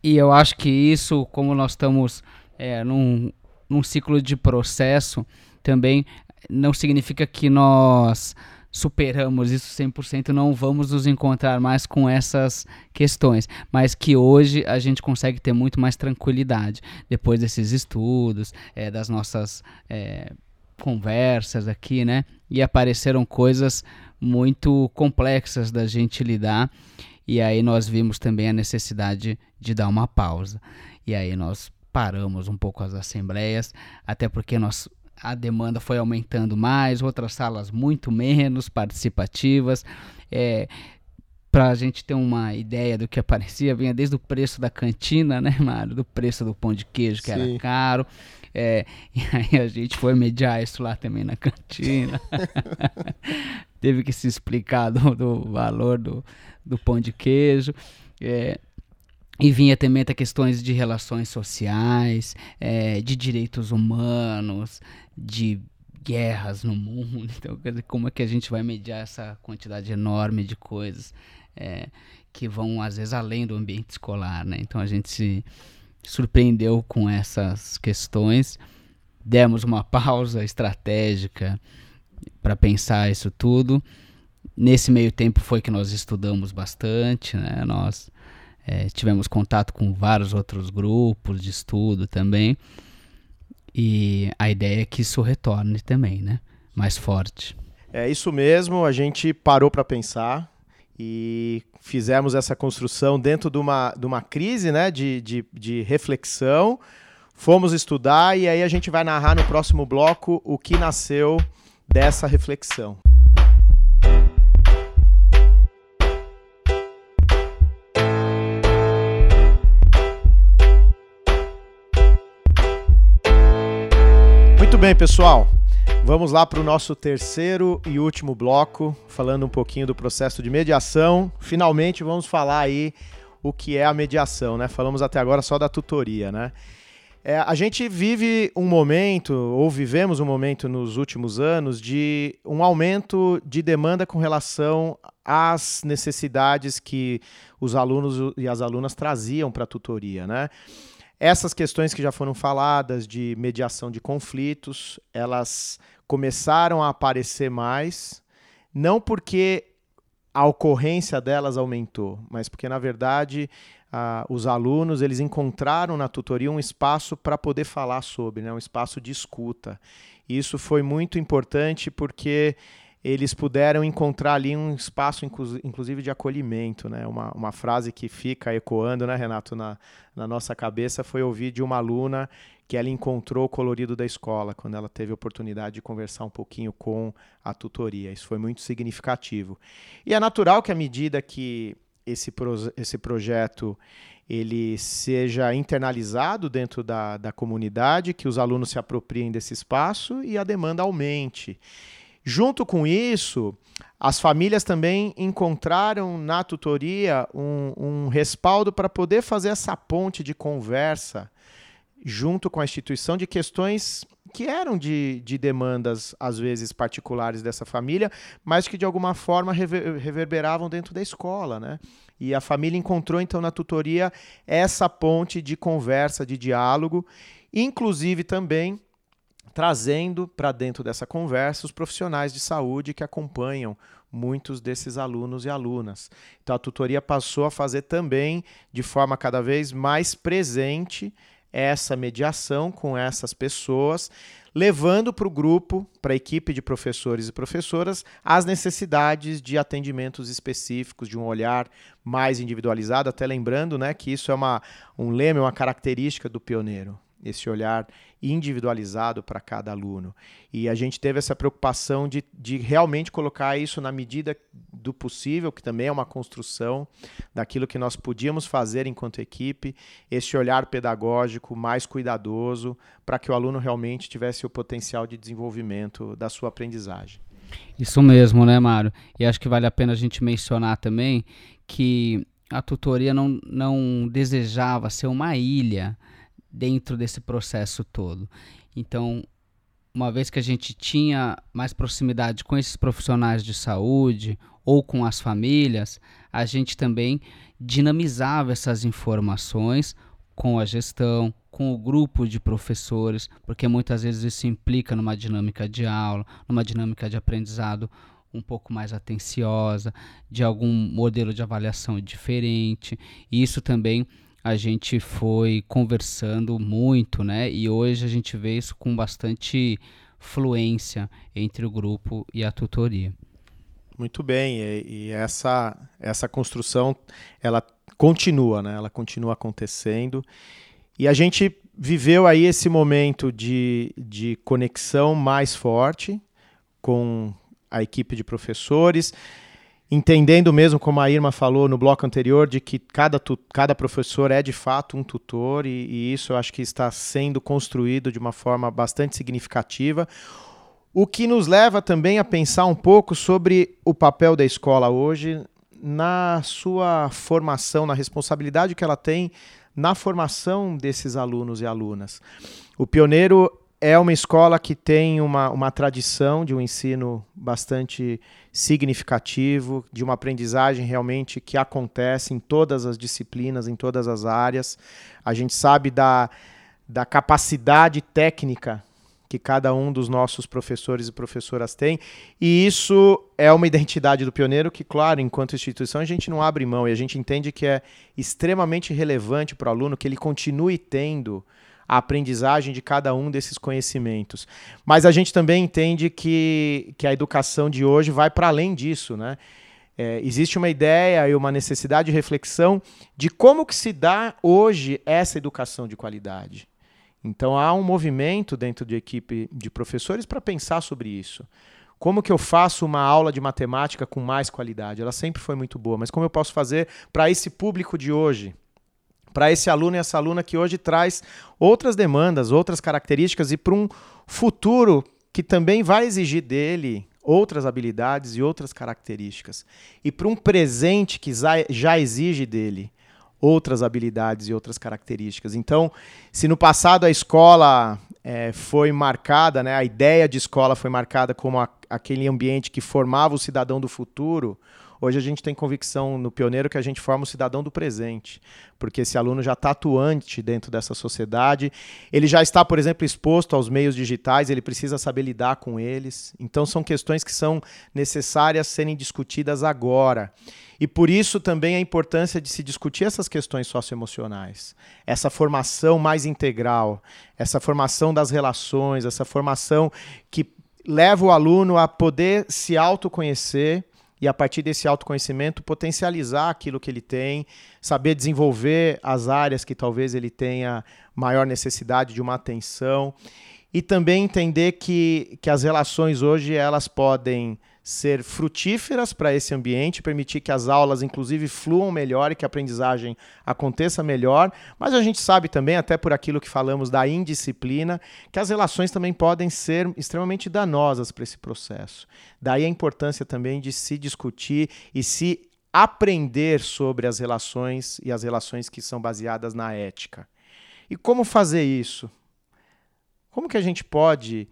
e eu acho que isso, como nós estamos é, num, num ciclo de processo, também não significa que nós superamos isso 100%, não vamos nos encontrar mais com essas questões, mas que hoje a gente consegue ter muito mais tranquilidade depois desses estudos, é, das nossas é, conversas aqui, né? E apareceram coisas muito complexas da gente lidar. E aí nós vimos também a necessidade de dar uma pausa. E aí nós paramos um pouco as assembleias, até porque nós a demanda foi aumentando mais, outras salas muito menos participativas. É, para a gente ter uma ideia do que aparecia, vinha desde o preço da cantina, né, Mário? Do preço do pão de queijo, que Sim. era caro. É, e aí a gente foi mediar isso lá também na cantina. Teve que se explicar do, do valor do, do pão de queijo. É, e vinha também até questões de relações sociais, é, de direitos humanos, de guerras no mundo. Então, como é que a gente vai mediar essa quantidade enorme de coisas é, que vão, às vezes, além do ambiente escolar, né? Então, a gente se surpreendeu com essas questões. Demos uma pausa estratégica para pensar isso tudo. Nesse meio tempo foi que nós estudamos bastante, né? Nós é, tivemos contato com vários outros grupos de estudo também. E a ideia é que isso retorne também, né? Mais forte. É isso mesmo, a gente parou para pensar e fizemos essa construção dentro de uma, de uma crise né, de, de, de reflexão. Fomos estudar e aí a gente vai narrar no próximo bloco o que nasceu dessa reflexão. Muito bem, pessoal. Vamos lá para o nosso terceiro e último bloco, falando um pouquinho do processo de mediação. Finalmente vamos falar aí o que é a mediação, né? Falamos até agora só da tutoria, né? É, a gente vive um momento, ou vivemos um momento nos últimos anos, de um aumento de demanda com relação às necessidades que os alunos e as alunas traziam para a tutoria, né? Essas questões que já foram faladas de mediação de conflitos, elas começaram a aparecer mais, não porque a ocorrência delas aumentou, mas porque na verdade os alunos eles encontraram na tutoria um espaço para poder falar sobre, né, um espaço de escuta. Isso foi muito importante porque eles puderam encontrar ali um espaço, inclusive, de acolhimento. Né? Uma, uma frase que fica ecoando, né, Renato, na, na nossa cabeça foi ouvir de uma aluna que ela encontrou o colorido da escola, quando ela teve a oportunidade de conversar um pouquinho com a tutoria. Isso foi muito significativo. E é natural que, à medida que esse, pro, esse projeto ele seja internalizado dentro da, da comunidade, que os alunos se apropriem desse espaço e a demanda aumente. Junto com isso, as famílias também encontraram na tutoria um, um respaldo para poder fazer essa ponte de conversa junto com a instituição de questões que eram de, de demandas, às vezes, particulares dessa família, mas que de alguma forma rever, reverberavam dentro da escola. Né? E a família encontrou, então, na tutoria, essa ponte de conversa, de diálogo, inclusive também trazendo para dentro dessa conversa os profissionais de saúde que acompanham muitos desses alunos e alunas. Então a tutoria passou a fazer também de forma cada vez mais presente essa mediação com essas pessoas, levando para o grupo, para a equipe de professores e professoras, as necessidades de atendimentos específicos, de um olhar mais individualizado, até lembrando né, que isso é uma, um lema, uma característica do pioneiro esse olhar individualizado para cada aluno. E a gente teve essa preocupação de, de realmente colocar isso na medida do possível, que também é uma construção daquilo que nós podíamos fazer enquanto equipe, esse olhar pedagógico mais cuidadoso para que o aluno realmente tivesse o potencial de desenvolvimento da sua aprendizagem. Isso mesmo, né, Mário? E acho que vale a pena a gente mencionar também que a tutoria não, não desejava ser uma ilha dentro desse processo todo. Então, uma vez que a gente tinha mais proximidade com esses profissionais de saúde ou com as famílias, a gente também dinamizava essas informações com a gestão, com o grupo de professores, porque muitas vezes isso implica numa dinâmica de aula, numa dinâmica de aprendizado um pouco mais atenciosa, de algum modelo de avaliação diferente. E isso também a gente foi conversando muito, né? E hoje a gente vê isso com bastante fluência entre o grupo e a tutoria. Muito bem, e, e essa essa construção ela continua, né? Ela continua acontecendo. E a gente viveu aí esse momento de, de conexão mais forte com a equipe de professores entendendo mesmo, como a Irma falou no bloco anterior, de que cada, cada professor é de fato um tutor, e, e isso eu acho que está sendo construído de uma forma bastante significativa. O que nos leva também a pensar um pouco sobre o papel da escola hoje na sua formação, na responsabilidade que ela tem na formação desses alunos e alunas. O Pioneiro é uma escola que tem uma, uma tradição de um ensino bastante significativo, de uma aprendizagem realmente que acontece em todas as disciplinas, em todas as áreas. A gente sabe da, da capacidade técnica que cada um dos nossos professores e professoras tem, e isso é uma identidade do pioneiro que, claro, enquanto instituição, a gente não abre mão e a gente entende que é extremamente relevante para o aluno que ele continue tendo a aprendizagem de cada um desses conhecimentos. Mas a gente também entende que, que a educação de hoje vai para além disso, né? É, existe uma ideia e uma necessidade de reflexão de como que se dá hoje essa educação de qualidade. Então há um movimento dentro de equipe de professores para pensar sobre isso. Como que eu faço uma aula de matemática com mais qualidade? Ela sempre foi muito boa, mas como eu posso fazer para esse público de hoje? Para esse aluno e essa aluna que hoje traz outras demandas, outras características e para um futuro que também vai exigir dele outras habilidades e outras características. E para um presente que já exige dele outras habilidades e outras características. Então, se no passado a escola é, foi marcada, né, a ideia de escola foi marcada como a, aquele ambiente que formava o cidadão do futuro, Hoje a gente tem convicção no pioneiro que a gente forma o cidadão do presente, porque esse aluno já está atuante dentro dessa sociedade, ele já está, por exemplo, exposto aos meios digitais, ele precisa saber lidar com eles. Então são questões que são necessárias serem discutidas agora. E por isso também a importância de se discutir essas questões socioemocionais, essa formação mais integral, essa formação das relações, essa formação que leva o aluno a poder se autoconhecer e a partir desse autoconhecimento potencializar aquilo que ele tem, saber desenvolver as áreas que talvez ele tenha maior necessidade de uma atenção e também entender que, que as relações hoje elas podem ser frutíferas para esse ambiente, permitir que as aulas, inclusive, fluam melhor e que a aprendizagem aconteça melhor. Mas a gente sabe também, até por aquilo que falamos da indisciplina, que as relações também podem ser extremamente danosas para esse processo. Daí a importância também de se discutir e se aprender sobre as relações e as relações que são baseadas na ética. E como fazer isso? Como que a gente pode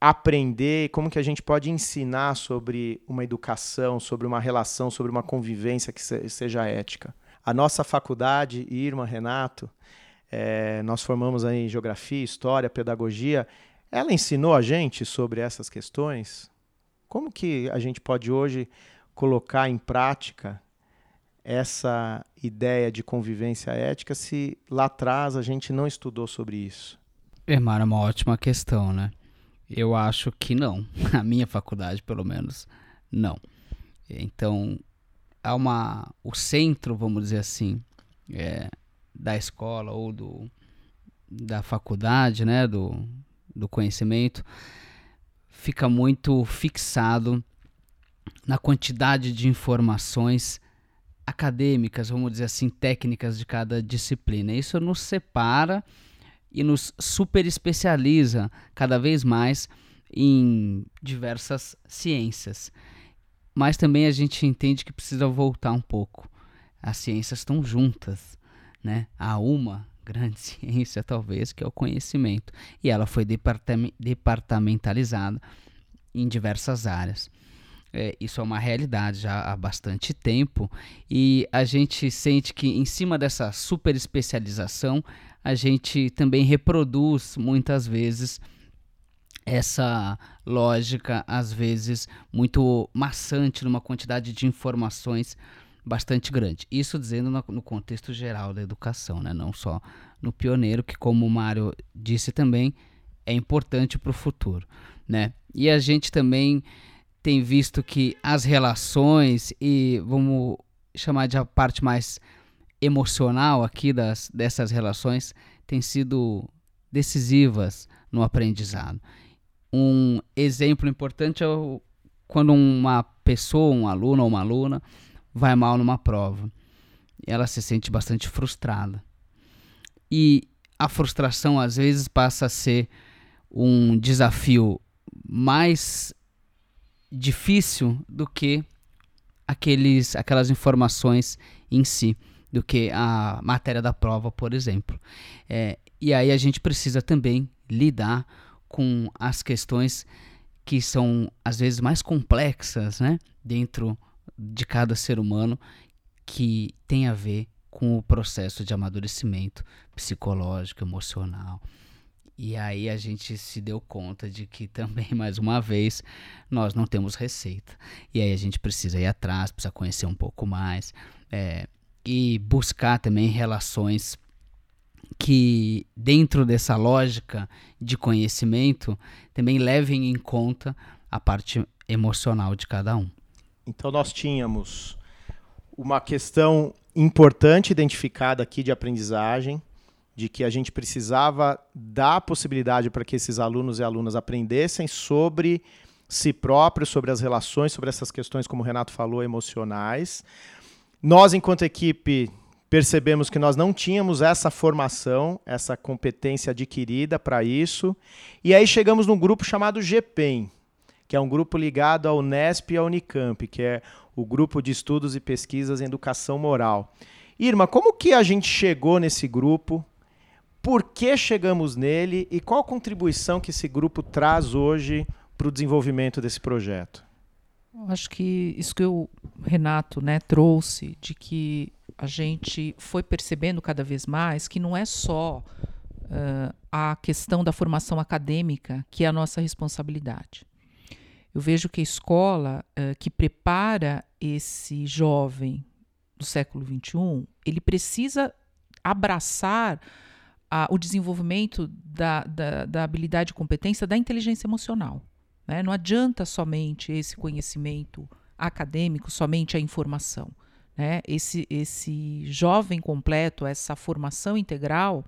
aprender, como que a gente pode ensinar sobre uma educação, sobre uma relação, sobre uma convivência que seja ética. A nossa faculdade, Irma, Renato, é, nós formamos aí Geografia, História, Pedagogia, ela ensinou a gente sobre essas questões? Como que a gente pode hoje colocar em prática essa ideia de convivência ética se lá atrás a gente não estudou sobre isso? É, Mara, uma ótima questão, né? Eu acho que não. A minha faculdade, pelo menos, não. Então, há uma, o centro, vamos dizer assim, é, da escola ou do, da faculdade, né, do, do conhecimento, fica muito fixado na quantidade de informações acadêmicas, vamos dizer assim, técnicas de cada disciplina. Isso nos separa e nos super especializa cada vez mais em diversas ciências. Mas também a gente entende que precisa voltar um pouco. As ciências estão juntas, né? Há uma grande ciência, talvez, que é o conhecimento. E ela foi departamentalizada em diversas áreas. É, isso é uma realidade já há bastante tempo e a gente sente que em cima dessa super especialização a gente também reproduz muitas vezes essa lógica, às vezes muito maçante, numa quantidade de informações bastante grande. Isso dizendo no, contexto geral da educação, né? não só no pioneiro, que, como o Mário disse também, é importante para o futuro. Né? E a gente também tem visto que as relações e vamos chamar de a parte mais emocional aqui das, dessas relações têm sido decisivas no aprendizado. Um exemplo importante é o quando uma pessoa, um aluno ou uma aluna vai mal numa prova, ela se sente bastante frustrada. E a frustração às vezes passa a ser um desafio mais difícil do que aqueles, aquelas informações em si, do que a matéria da prova, por exemplo. É, e aí a gente precisa também lidar com as questões que são às vezes mais complexas, né, dentro de cada ser humano, que tem a ver com o processo de amadurecimento psicológico, emocional. E aí a gente se deu conta de que também, mais uma vez, nós não temos receita. E aí a gente precisa ir atrás, precisa conhecer um pouco mais é, e buscar também relações que, dentro dessa lógica de conhecimento, também levem em conta a parte emocional de cada um. Então nós tínhamos uma questão importante identificada aqui de aprendizagem, de que a gente precisava dar possibilidade para que esses alunos e alunas aprendessem sobre si próprios, sobre as relações, sobre essas questões, como o Renato falou, emocionais. Nós, enquanto equipe, percebemos que nós não tínhamos essa formação, essa competência adquirida para isso. E aí chegamos num grupo chamado GPEM, que é um grupo ligado ao Unesp e à Unicamp, que é o grupo de estudos e pesquisas em educação moral. Irma, como que a gente chegou nesse grupo? Por que chegamos nele e qual a contribuição que esse grupo traz hoje para o desenvolvimento desse projeto? Acho que isso que o Renato né, trouxe, de que a gente foi percebendo cada vez mais que não é só uh, a questão da formação acadêmica que é a nossa responsabilidade. Eu vejo que a escola uh, que prepara esse jovem do século XXI, ele precisa abraçar o desenvolvimento da, da, da, habilidade e competência da inteligência emocional. Né? Não adianta somente esse conhecimento acadêmico, somente a informação. Né? Esse, esse jovem completo, essa formação integral,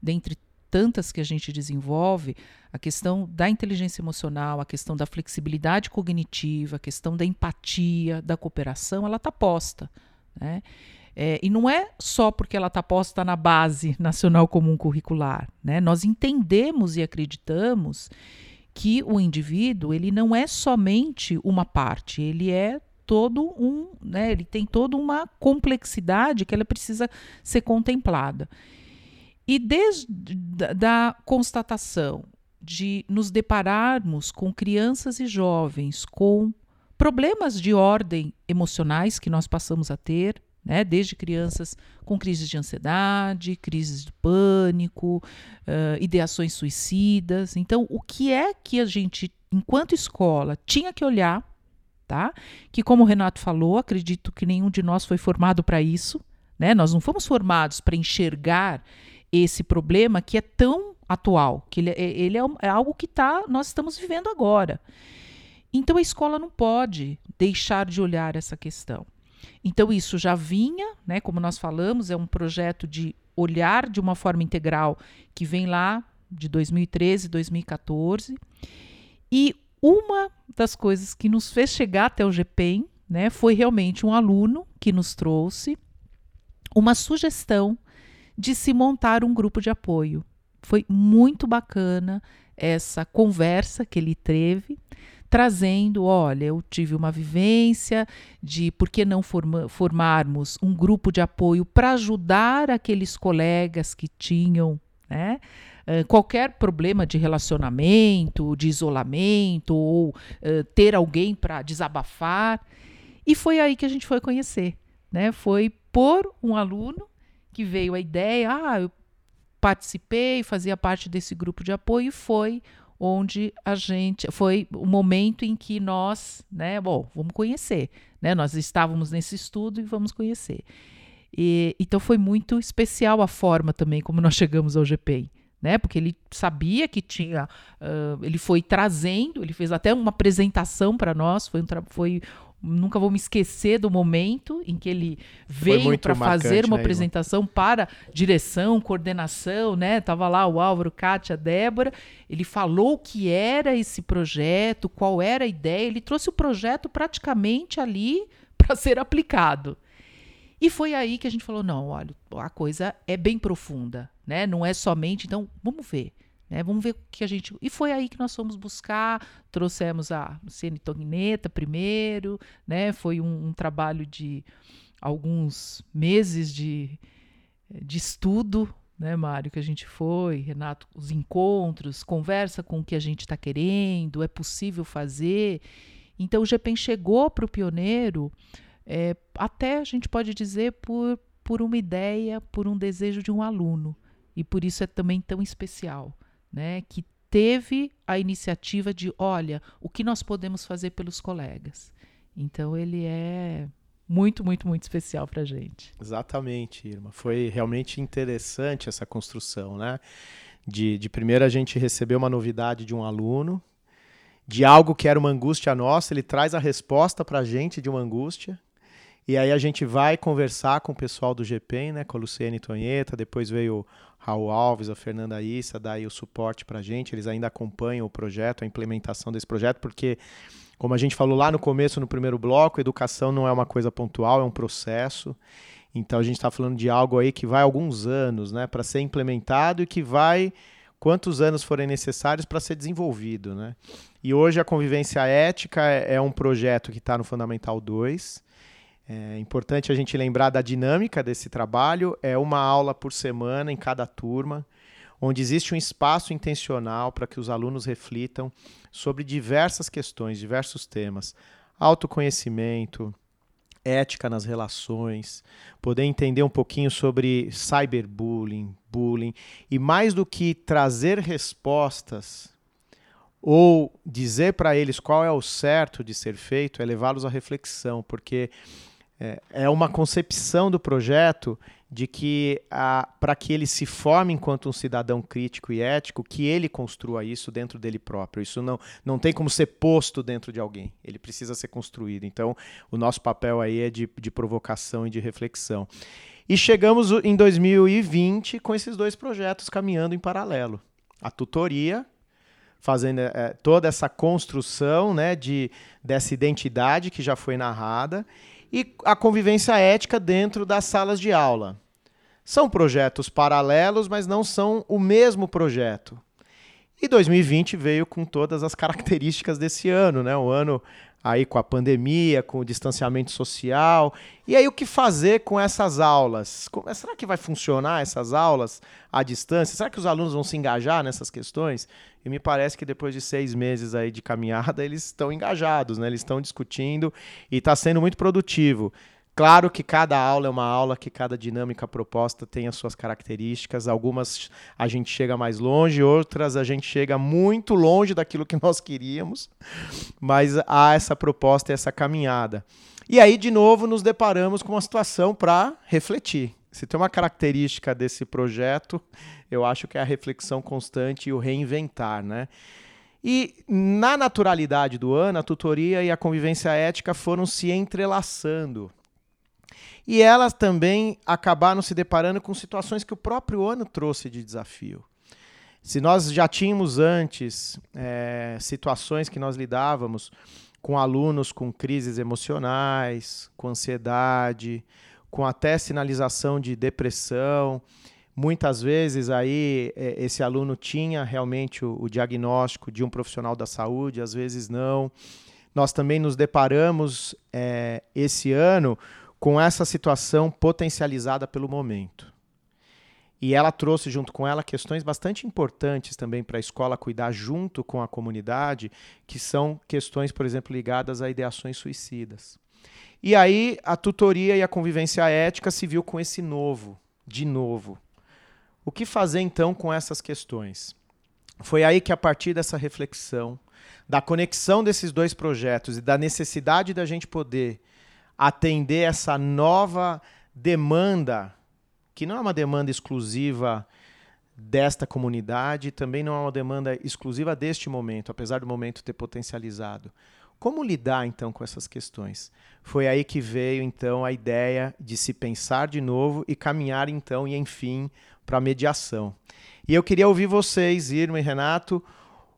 dentre tantas que a gente desenvolve, a questão da inteligência emocional, a questão da flexibilidade cognitiva, a questão da empatia, da cooperação, ela está posta. Né? É, e não é só porque ela está posta na base nacional comum curricular. Né? Nós entendemos e acreditamos que o indivíduo ele não é somente uma parte, ele é todo um, né, ele tem toda uma complexidade que ela precisa ser contemplada. E desde da constatação de nos depararmos com crianças e jovens com problemas de ordem emocionais que nós passamos a ter, né, desde crianças com crises de ansiedade, crises de pânico, uh, ideações suicidas. Então, o que é que a gente, enquanto escola, tinha que olhar, tá? Que, como o Renato falou, acredito que nenhum de nós foi formado para isso, né? Nós não fomos formados para enxergar esse problema que é tão atual, que ele, é, ele é, é algo que tá, nós estamos vivendo agora. Então a escola não pode deixar de olhar essa questão. Então isso já vinha, né, como nós falamos, é um projeto de olhar de uma forma integral que vem lá de 2013, 2014. E uma das coisas que nos fez chegar até o GPEM, né, foi realmente um aluno que nos trouxe uma sugestão de se montar um grupo de apoio. Foi muito bacana essa conversa que ele teve, trazendo: olha, eu tive uma vivência de por que não forma, formarmos um grupo de apoio para ajudar aqueles colegas que tinham, né? Qualquer problema de relacionamento, de isolamento, ou uh, ter alguém para desabafar. E foi aí que a gente foi conhecer. Né? Foi por um aluno que veio a ideia, ah, eu participei, fazia parte desse grupo de apoio e foi onde a gente foi o momento em que nós, né, bom, vamos conhecer, né? Nós estávamos nesse estudo e vamos conhecer. E, então foi muito especial a forma também como nós chegamos ao GPEI. Né, porque ele sabia que tinha, uh, ele foi trazendo, ele fez até uma apresentação para nós, foi, um foi nunca vou me esquecer do momento em que ele veio para fazer uma né, apresentação para direção, coordenação, né? Tava lá o Álvaro, Kátia, Débora. Ele falou o que era esse projeto, qual era a ideia. Ele trouxe o projeto praticamente ali para ser aplicado. E foi aí que a gente falou: não, olha, a coisa é bem profunda, né? Não é somente, então, vamos ver. Né? Vamos ver o que a gente. E foi aí que nós fomos buscar, trouxemos a Luciene Togneta primeiro, né? Foi um, um trabalho de alguns meses de, de estudo, né, Mário, que a gente foi, Renato, os encontros, conversa com o que a gente está querendo, é possível fazer. Então o GPEM chegou para o pioneiro, é, até a gente pode dizer por, por uma ideia, por um desejo de um aluno. E por isso é também tão especial né, que teve a iniciativa de, olha, o que nós podemos fazer pelos colegas. Então ele é muito, muito, muito especial para gente. Exatamente, Irma. Foi realmente interessante essa construção, né? De, de primeiro a gente receber uma novidade de um aluno, de algo que era uma angústia nossa, ele traz a resposta para a gente de uma angústia, e aí a gente vai conversar com o pessoal do GPEM, né, com a Luciene Tonheta, depois veio Raul Alves, a Fernanda Issa, dá aí o suporte para a gente, eles ainda acompanham o projeto, a implementação desse projeto, porque, como a gente falou lá no começo, no primeiro bloco, educação não é uma coisa pontual, é um processo. Então a gente está falando de algo aí que vai alguns anos né, para ser implementado e que vai quantos anos forem necessários para ser desenvolvido. Né? E hoje a convivência ética é, é um projeto que está no Fundamental 2. É importante a gente lembrar da dinâmica desse trabalho. É uma aula por semana em cada turma, onde existe um espaço intencional para que os alunos reflitam sobre diversas questões, diversos temas. Autoconhecimento, ética nas relações, poder entender um pouquinho sobre cyberbullying, bullying, e mais do que trazer respostas ou dizer para eles qual é o certo de ser feito, é levá-los à reflexão, porque é, é uma concepção do projeto de que para que ele se forme enquanto um cidadão crítico e ético, que ele construa isso dentro dele próprio. Isso não, não tem como ser posto dentro de alguém. Ele precisa ser construído. Então, o nosso papel aí é de, de provocação e de reflexão. E chegamos em 2020 com esses dois projetos caminhando em paralelo. A tutoria, fazendo é, toda essa construção né, de, dessa identidade que já foi narrada, e a convivência ética dentro das salas de aula. São projetos paralelos, mas não são o mesmo projeto. E 2020 veio com todas as características desse ano, né? O ano aí com a pandemia, com o distanciamento social. E aí o que fazer com essas aulas? Será que vai funcionar essas aulas à distância? Será que os alunos vão se engajar nessas questões? E me parece que depois de seis meses aí de caminhada, eles estão engajados, né? Eles estão discutindo e está sendo muito produtivo. Claro que cada aula é uma aula, que cada dinâmica proposta tem as suas características. Algumas a gente chega mais longe, outras a gente chega muito longe daquilo que nós queríamos, mas há essa proposta e essa caminhada. E aí, de novo, nos deparamos com uma situação para refletir. Se tem uma característica desse projeto, eu acho que é a reflexão constante e o reinventar, né? E na naturalidade do ano, a tutoria e a convivência ética foram se entrelaçando. E elas também acabaram se deparando com situações que o próprio ano trouxe de desafio. Se nós já tínhamos antes é, situações que nós lidávamos com alunos com crises emocionais, com ansiedade, com até sinalização de depressão, muitas vezes aí é, esse aluno tinha realmente o, o diagnóstico de um profissional da saúde, às vezes não. Nós também nos deparamos é, esse ano com essa situação potencializada pelo momento. E ela trouxe junto com ela questões bastante importantes também para a escola cuidar junto com a comunidade, que são questões, por exemplo, ligadas a ideações suicidas. E aí a tutoria e a convivência ética se viu com esse novo, de novo. O que fazer então com essas questões? Foi aí que a partir dessa reflexão, da conexão desses dois projetos e da necessidade da gente poder atender essa nova demanda, que não é uma demanda exclusiva desta comunidade, também não é uma demanda exclusiva deste momento, apesar do momento ter potencializado. Como lidar então com essas questões? Foi aí que veio então a ideia de se pensar de novo e caminhar então e enfim para a mediação. E eu queria ouvir vocês, Irma e Renato,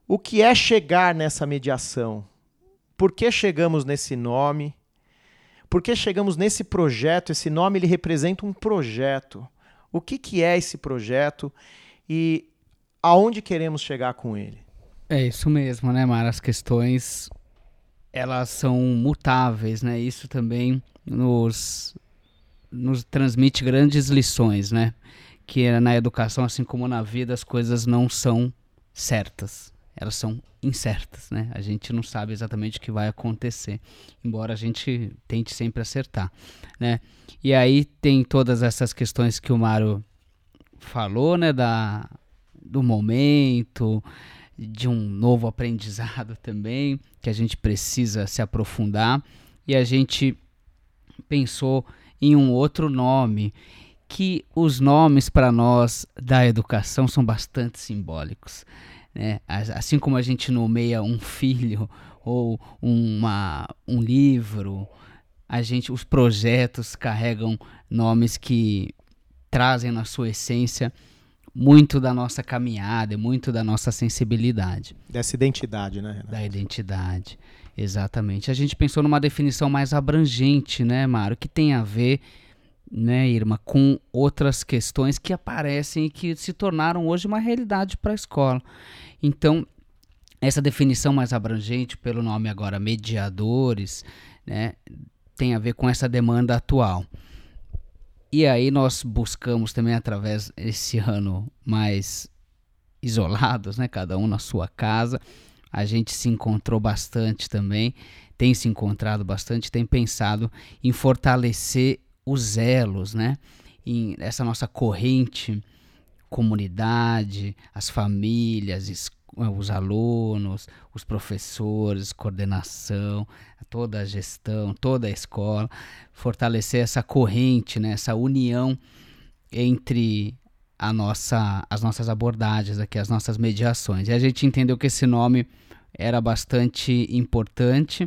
o que é chegar nessa mediação? Por que chegamos nesse nome? Por que chegamos nesse projeto? Esse nome ele representa um projeto. O que, que é esse projeto e aonde queremos chegar com ele? É isso mesmo, né, Mara? As questões elas são mutáveis, né? Isso também nos, nos transmite grandes lições, né? Que na educação, assim como na vida, as coisas não são certas, elas são incertas, né? A gente não sabe exatamente o que vai acontecer, embora a gente tente sempre acertar, né? E aí tem todas essas questões que o Mário falou, né? Da, do momento, de um novo aprendizado também, que a gente precisa se aprofundar. E a gente pensou em um outro nome, que os nomes para nós da educação são bastante simbólicos. Né? Assim como a gente nomeia um filho ou uma, um livro, a gente, os projetos carregam nomes que trazem na sua essência muito da nossa caminhada, muito da nossa sensibilidade. Dessa identidade, né? Renato? Da identidade, exatamente. A gente pensou numa definição mais abrangente, né, Mário, que tem a ver, né, Irma, com outras questões que aparecem e que se tornaram hoje uma realidade para a escola. Então, essa definição mais abrangente, pelo nome agora mediadores, né, tem a ver com essa demanda atual. E aí nós buscamos também através esse ano mais isolados, né, cada um na sua casa. A gente se encontrou bastante também, tem se encontrado bastante, tem pensado em fortalecer os elos, né? Em essa nossa corrente comunidade, as famílias, os alunos, os professores, coordenação, toda a gestão, toda a escola, fortalecer essa corrente, né, essa união entre a nossa, as nossas abordagens aqui, as nossas mediações. E a gente entendeu que esse nome era bastante importante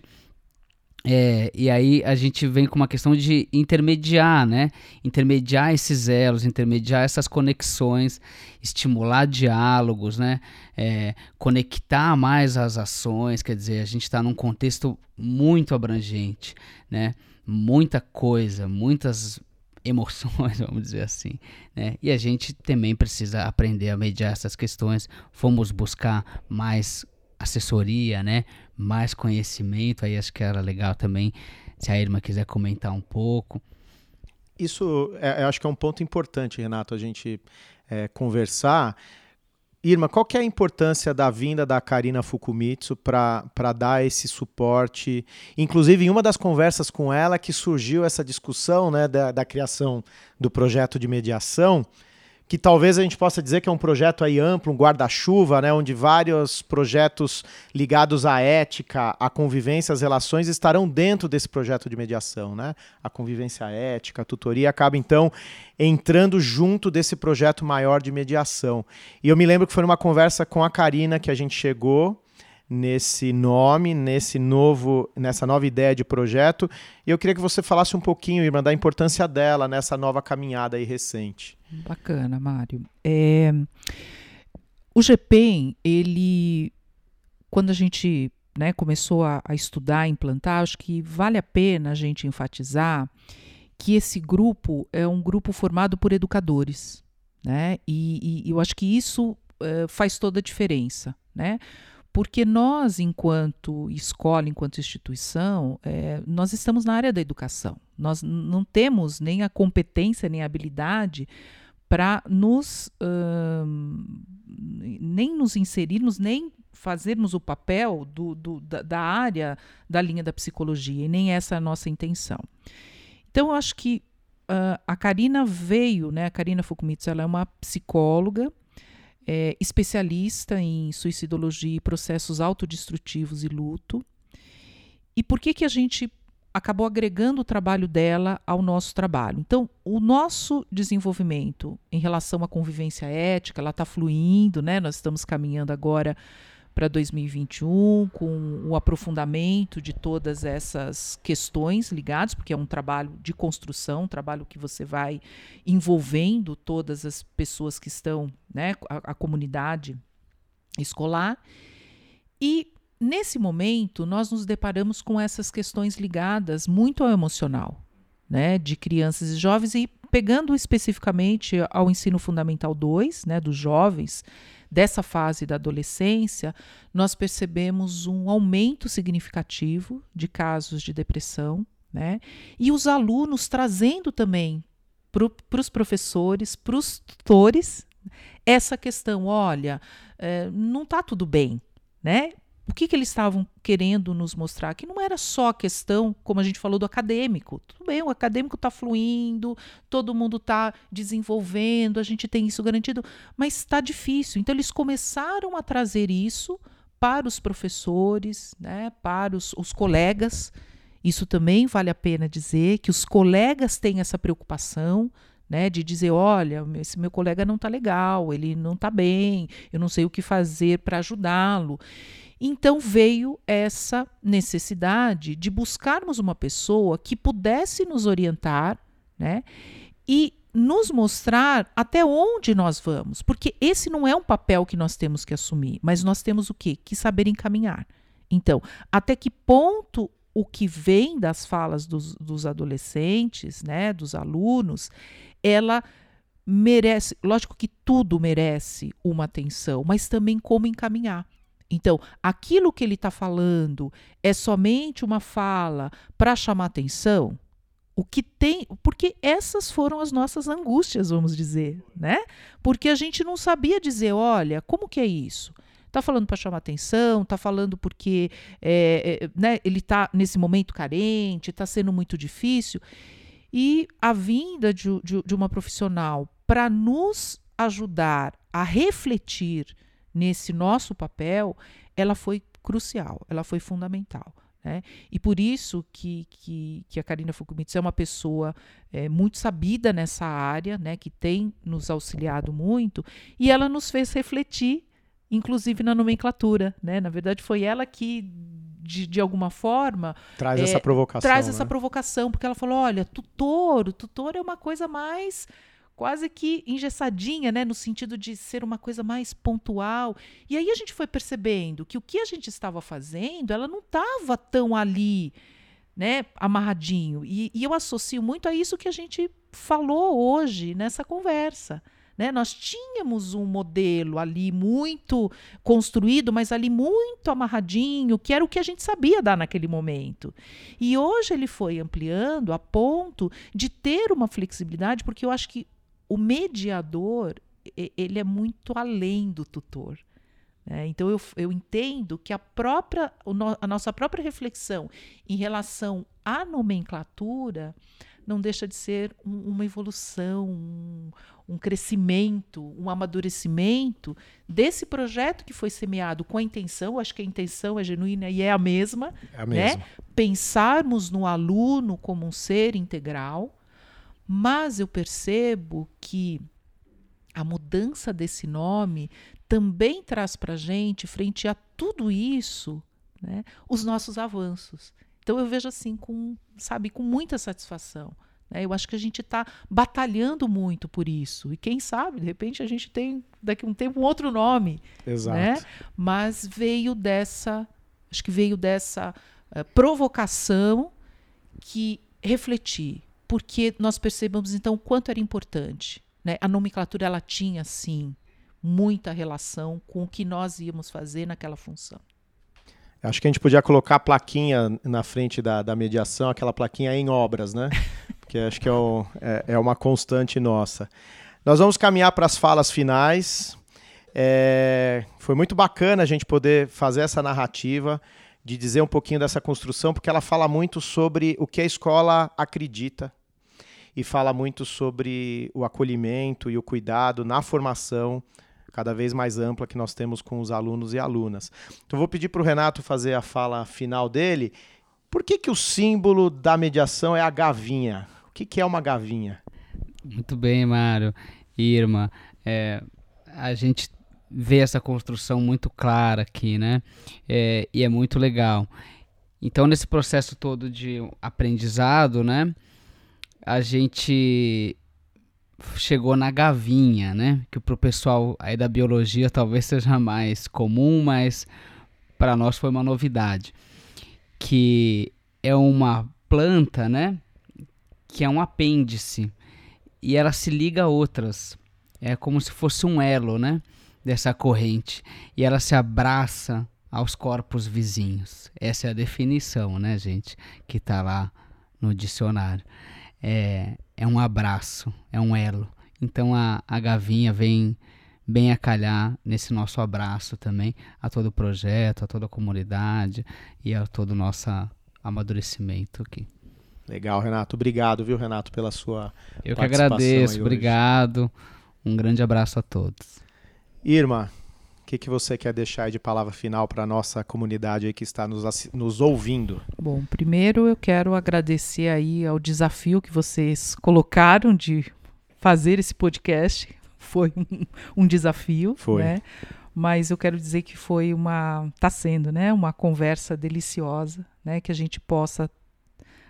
é, e aí a gente vem com uma questão de intermediar, né? Intermediar esses elos, intermediar essas conexões, estimular diálogos, né? É, conectar mais as ações, quer dizer, a gente está num contexto muito abrangente, né? Muita coisa, muitas emoções, vamos dizer assim, né? E a gente também precisa aprender a mediar essas questões. Fomos buscar mais assessoria, né? Mais conhecimento, aí acho que era legal também se a Irma quiser comentar um pouco. Isso, é, acho que é um ponto importante, Renato, a gente é, conversar. Irma, qual que é a importância da vinda da Karina Fukumitsu para dar esse suporte? Inclusive, em uma das conversas com ela que surgiu essa discussão né, da, da criação do projeto de mediação, que talvez a gente possa dizer que é um projeto aí amplo, um guarda-chuva, né, onde vários projetos ligados à ética, à convivência, às relações estarão dentro desse projeto de mediação, né? A convivência ética, a tutoria acaba então entrando junto desse projeto maior de mediação. E eu me lembro que foi numa conversa com a Karina que a gente chegou nesse nome, nesse novo, nessa nova ideia de projeto. E eu queria que você falasse um pouquinho, Irmã, da importância dela nessa nova caminhada aí recente. Bacana, Mário. É, o GPEM, ele, quando a gente né, começou a, a estudar, a implantar, acho que vale a pena a gente enfatizar que esse grupo é um grupo formado por educadores, né? E, e eu acho que isso uh, faz toda a diferença, né? Porque nós, enquanto escola, enquanto instituição, é, nós estamos na área da educação. Nós não temos nem a competência, nem a habilidade para nos hum, nem nos inserirmos, nem fazermos o papel do, do, da, da, área da linha da psicologia, e nem essa é a nossa intenção. Então, eu acho que uh, a Karina veio, né? A Karina Fukumitsu, ela é uma psicóloga é, especialista em suicidologia e processos autodestrutivos e luto. E por que, que a gente acabou agregando o trabalho dela ao nosso trabalho? Então, o nosso desenvolvimento em relação à convivência ética, ela está fluindo, né? Nós estamos caminhando agora para 2021, com o aprofundamento de todas essas questões ligadas, porque é um trabalho de construção, um trabalho que você vai envolvendo todas as pessoas que estão, né, a, a comunidade escolar. E nesse momento, nós nos deparamos com essas questões ligadas muito ao emocional, né, de crianças e jovens, e pegando especificamente ao ensino fundamental 2, né, dos jovens, dessa fase da adolescência, nós percebemos um aumento significativo de casos de depressão, né? E os alunos trazendo também para os professores, para os tutores, essa questão: olha, é, não está tudo bem, né? O que, que eles estavam querendo nos mostrar? Que não era só a questão, como a gente falou, do acadêmico. Tudo bem, o acadêmico está fluindo, todo mundo está desenvolvendo, a gente tem isso garantido, mas está difícil. Então, eles começaram a trazer isso para os professores, né, para os, os colegas. Isso também vale a pena dizer que os colegas têm essa preocupação. Né, de dizer, olha, esse meu colega não está legal, ele não está bem, eu não sei o que fazer para ajudá-lo. Então veio essa necessidade de buscarmos uma pessoa que pudesse nos orientar, né? E nos mostrar até onde nós vamos, porque esse não é um papel que nós temos que assumir, mas nós temos o quê? Que saber encaminhar. Então, até que ponto o que vem das falas dos, dos adolescentes, né, dos alunos, ela merece, lógico que tudo merece uma atenção, mas também como encaminhar. Então, aquilo que ele está falando é somente uma fala para chamar atenção? O que tem. Porque essas foram as nossas angústias, vamos dizer, né? Porque a gente não sabia dizer, olha, como que é isso? Está falando para chamar atenção, está falando porque é, é, né, ele está nesse momento carente, está sendo muito difícil. E a vinda de, de, de uma profissional para nos ajudar a refletir nesse nosso papel, ela foi crucial, ela foi fundamental. Né? E por isso que, que, que a Karina Fukumitsu é uma pessoa é, muito sabida nessa área, né? que tem nos auxiliado muito, e ela nos fez refletir, inclusive na nomenclatura. Né? Na verdade, foi ela que, de, de alguma forma. Traz é, essa provocação. Traz né? essa provocação, porque ela falou: olha, tutor, o tutor é uma coisa mais quase que engessadinha, né, no sentido de ser uma coisa mais pontual. E aí a gente foi percebendo que o que a gente estava fazendo, ela não estava tão ali, né, amarradinho. E, e, eu associo muito a isso que a gente falou hoje nessa conversa. Né? Nós tínhamos um modelo ali muito construído, mas ali muito amarradinho, que era o que a gente sabia dar naquele momento. E hoje ele foi ampliando a ponto de ter uma flexibilidade, porque eu acho que o mediador ele é muito além do tutor. Né? Então eu, eu entendo que a própria a nossa própria reflexão em relação à nomenclatura não deixa de ser um, uma evolução, um, um, crescimento, um amadurecimento desse projeto que foi semeado com a intenção, acho que a intenção é genuína e é a mesma, é a mesma. Né? pensarmos no aluno como um ser integral, mas eu percebo que a mudança desse nome também traz para a gente, frente a tudo isso, né, os nossos avanços. Então eu vejo assim com, sabe, com muita satisfação. Né? Eu acho que a gente está batalhando muito por isso. E quem sabe, de repente, a gente tem daqui a um tempo um outro nome. Exato. Né? Mas veio dessa, acho que veio dessa uh, provocação que refletir, porque nós percebemos então o quanto era importante. Né? A nomenclatura ela tinha sim muita relação com o que nós íamos fazer naquela função. Acho que a gente podia colocar a plaquinha na frente da, da mediação, aquela plaquinha em obras, né? Porque acho que é, o, é, é uma constante nossa. Nós vamos caminhar para as falas finais. É, foi muito bacana a gente poder fazer essa narrativa, de dizer um pouquinho dessa construção, porque ela fala muito sobre o que a escola acredita, e fala muito sobre o acolhimento e o cuidado na formação cada vez mais ampla que nós temos com os alunos e alunas. Então vou pedir para o Renato fazer a fala final dele. Por que, que o símbolo da mediação é a gavinha? O que, que é uma gavinha? Muito bem, Mário. Irma, é, a gente vê essa construção muito clara aqui, né? É, e é muito legal. Então, nesse processo todo de aprendizado, né? A gente chegou na gavinha, né? Que para o pessoal aí da biologia talvez seja mais comum, mas para nós foi uma novidade. Que é uma planta, né? Que é um apêndice e ela se liga a outras. É como se fosse um elo, né? Dessa corrente. E ela se abraça aos corpos vizinhos. Essa é a definição, né, gente? Que está lá no dicionário. É, é um abraço, é um elo. Então a, a gavinha vem bem a calhar nesse nosso abraço também a todo o projeto, a toda a comunidade e a todo o nosso amadurecimento aqui. Legal, Renato. Obrigado, viu, Renato, pela sua Eu que agradeço, obrigado. Um grande abraço a todos. Irma, que, que você quer deixar de palavra final para a nossa comunidade aí que está nos, nos ouvindo? Bom, primeiro eu quero agradecer aí ao desafio que vocês colocaram de fazer esse podcast. Foi um, um desafio, foi. né? Mas eu quero dizer que foi uma, está sendo, né, uma conversa deliciosa, né, que a gente possa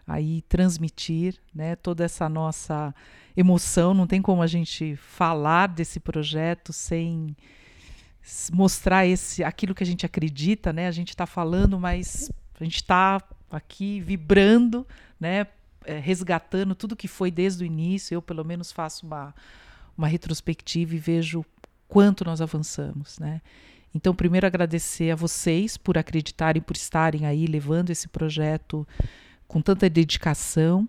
aí transmitir, né, toda essa nossa emoção. Não tem como a gente falar desse projeto sem mostrar esse aquilo que a gente acredita, né? A gente está falando, mas a gente está aqui vibrando, né? É, resgatando tudo que foi desde o início. Eu, pelo menos, faço uma, uma retrospectiva e vejo quanto nós avançamos, né? Então, primeiro agradecer a vocês por acreditarem, por estarem aí levando esse projeto com tanta dedicação.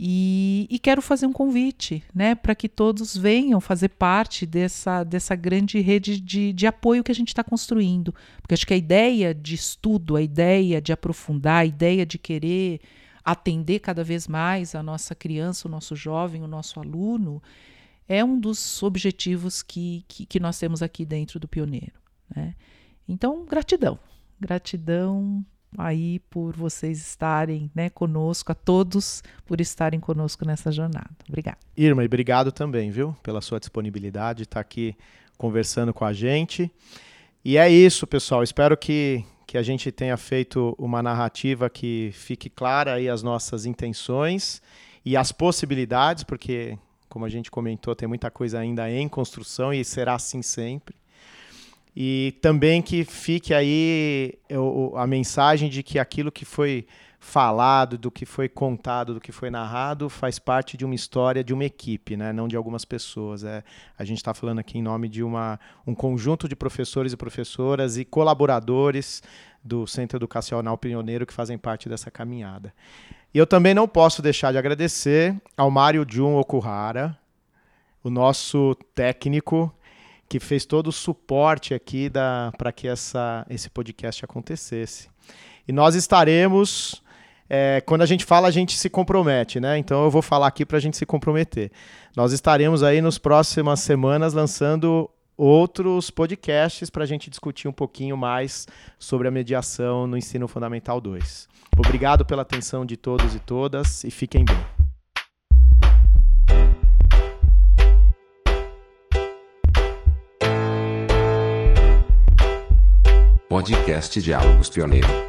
E, e, quero fazer um convite né, para que todos venham fazer parte dessa, dessa grande rede de, de apoio que a gente está construindo. Porque acho que a ideia de estudo, a ideia de aprofundar, a ideia de querer atender cada vez mais a nossa criança, o nosso jovem, o nosso aluno, é um dos objetivos que, que, que nós temos aqui dentro do Pioneiro. Né? Então, gratidão. Gratidão aí por vocês estarem né, conosco, a todos por estarem conosco nessa jornada. Obrigada. Irma, e obrigado também, viu, pela sua disponibilidade, estar aqui conversando com a gente. E é isso, pessoal. Espero que, que a gente tenha feito uma narrativa que fique clara aí as nossas intenções e as possibilidades, porque, como a gente comentou, tem muita coisa ainda em construção e será assim sempre. E também que fique aí a mensagem de que aquilo que foi falado, do que foi contado, do que foi narrado, faz parte de uma história de uma equipe, né? não de algumas pessoas. É, a gente está falando aqui em nome de uma, um conjunto de professores e professoras e colaboradores do Centro Educacional Pioneiro que fazem parte dessa caminhada. E eu também não posso deixar de agradecer ao Mário Jun Okuhara, o nosso técnico, que fez todo o suporte aqui para que essa, esse podcast acontecesse. E nós estaremos. É, quando a gente fala, a gente se compromete, né? Então eu vou falar aqui para a gente se comprometer. Nós estaremos aí nas próximas semanas lançando outros podcasts para a gente discutir um pouquinho mais sobre a mediação no ensino fundamental 2. Obrigado pela atenção de todos e todas e fiquem bem. Podcast Diálogos Pioneiro.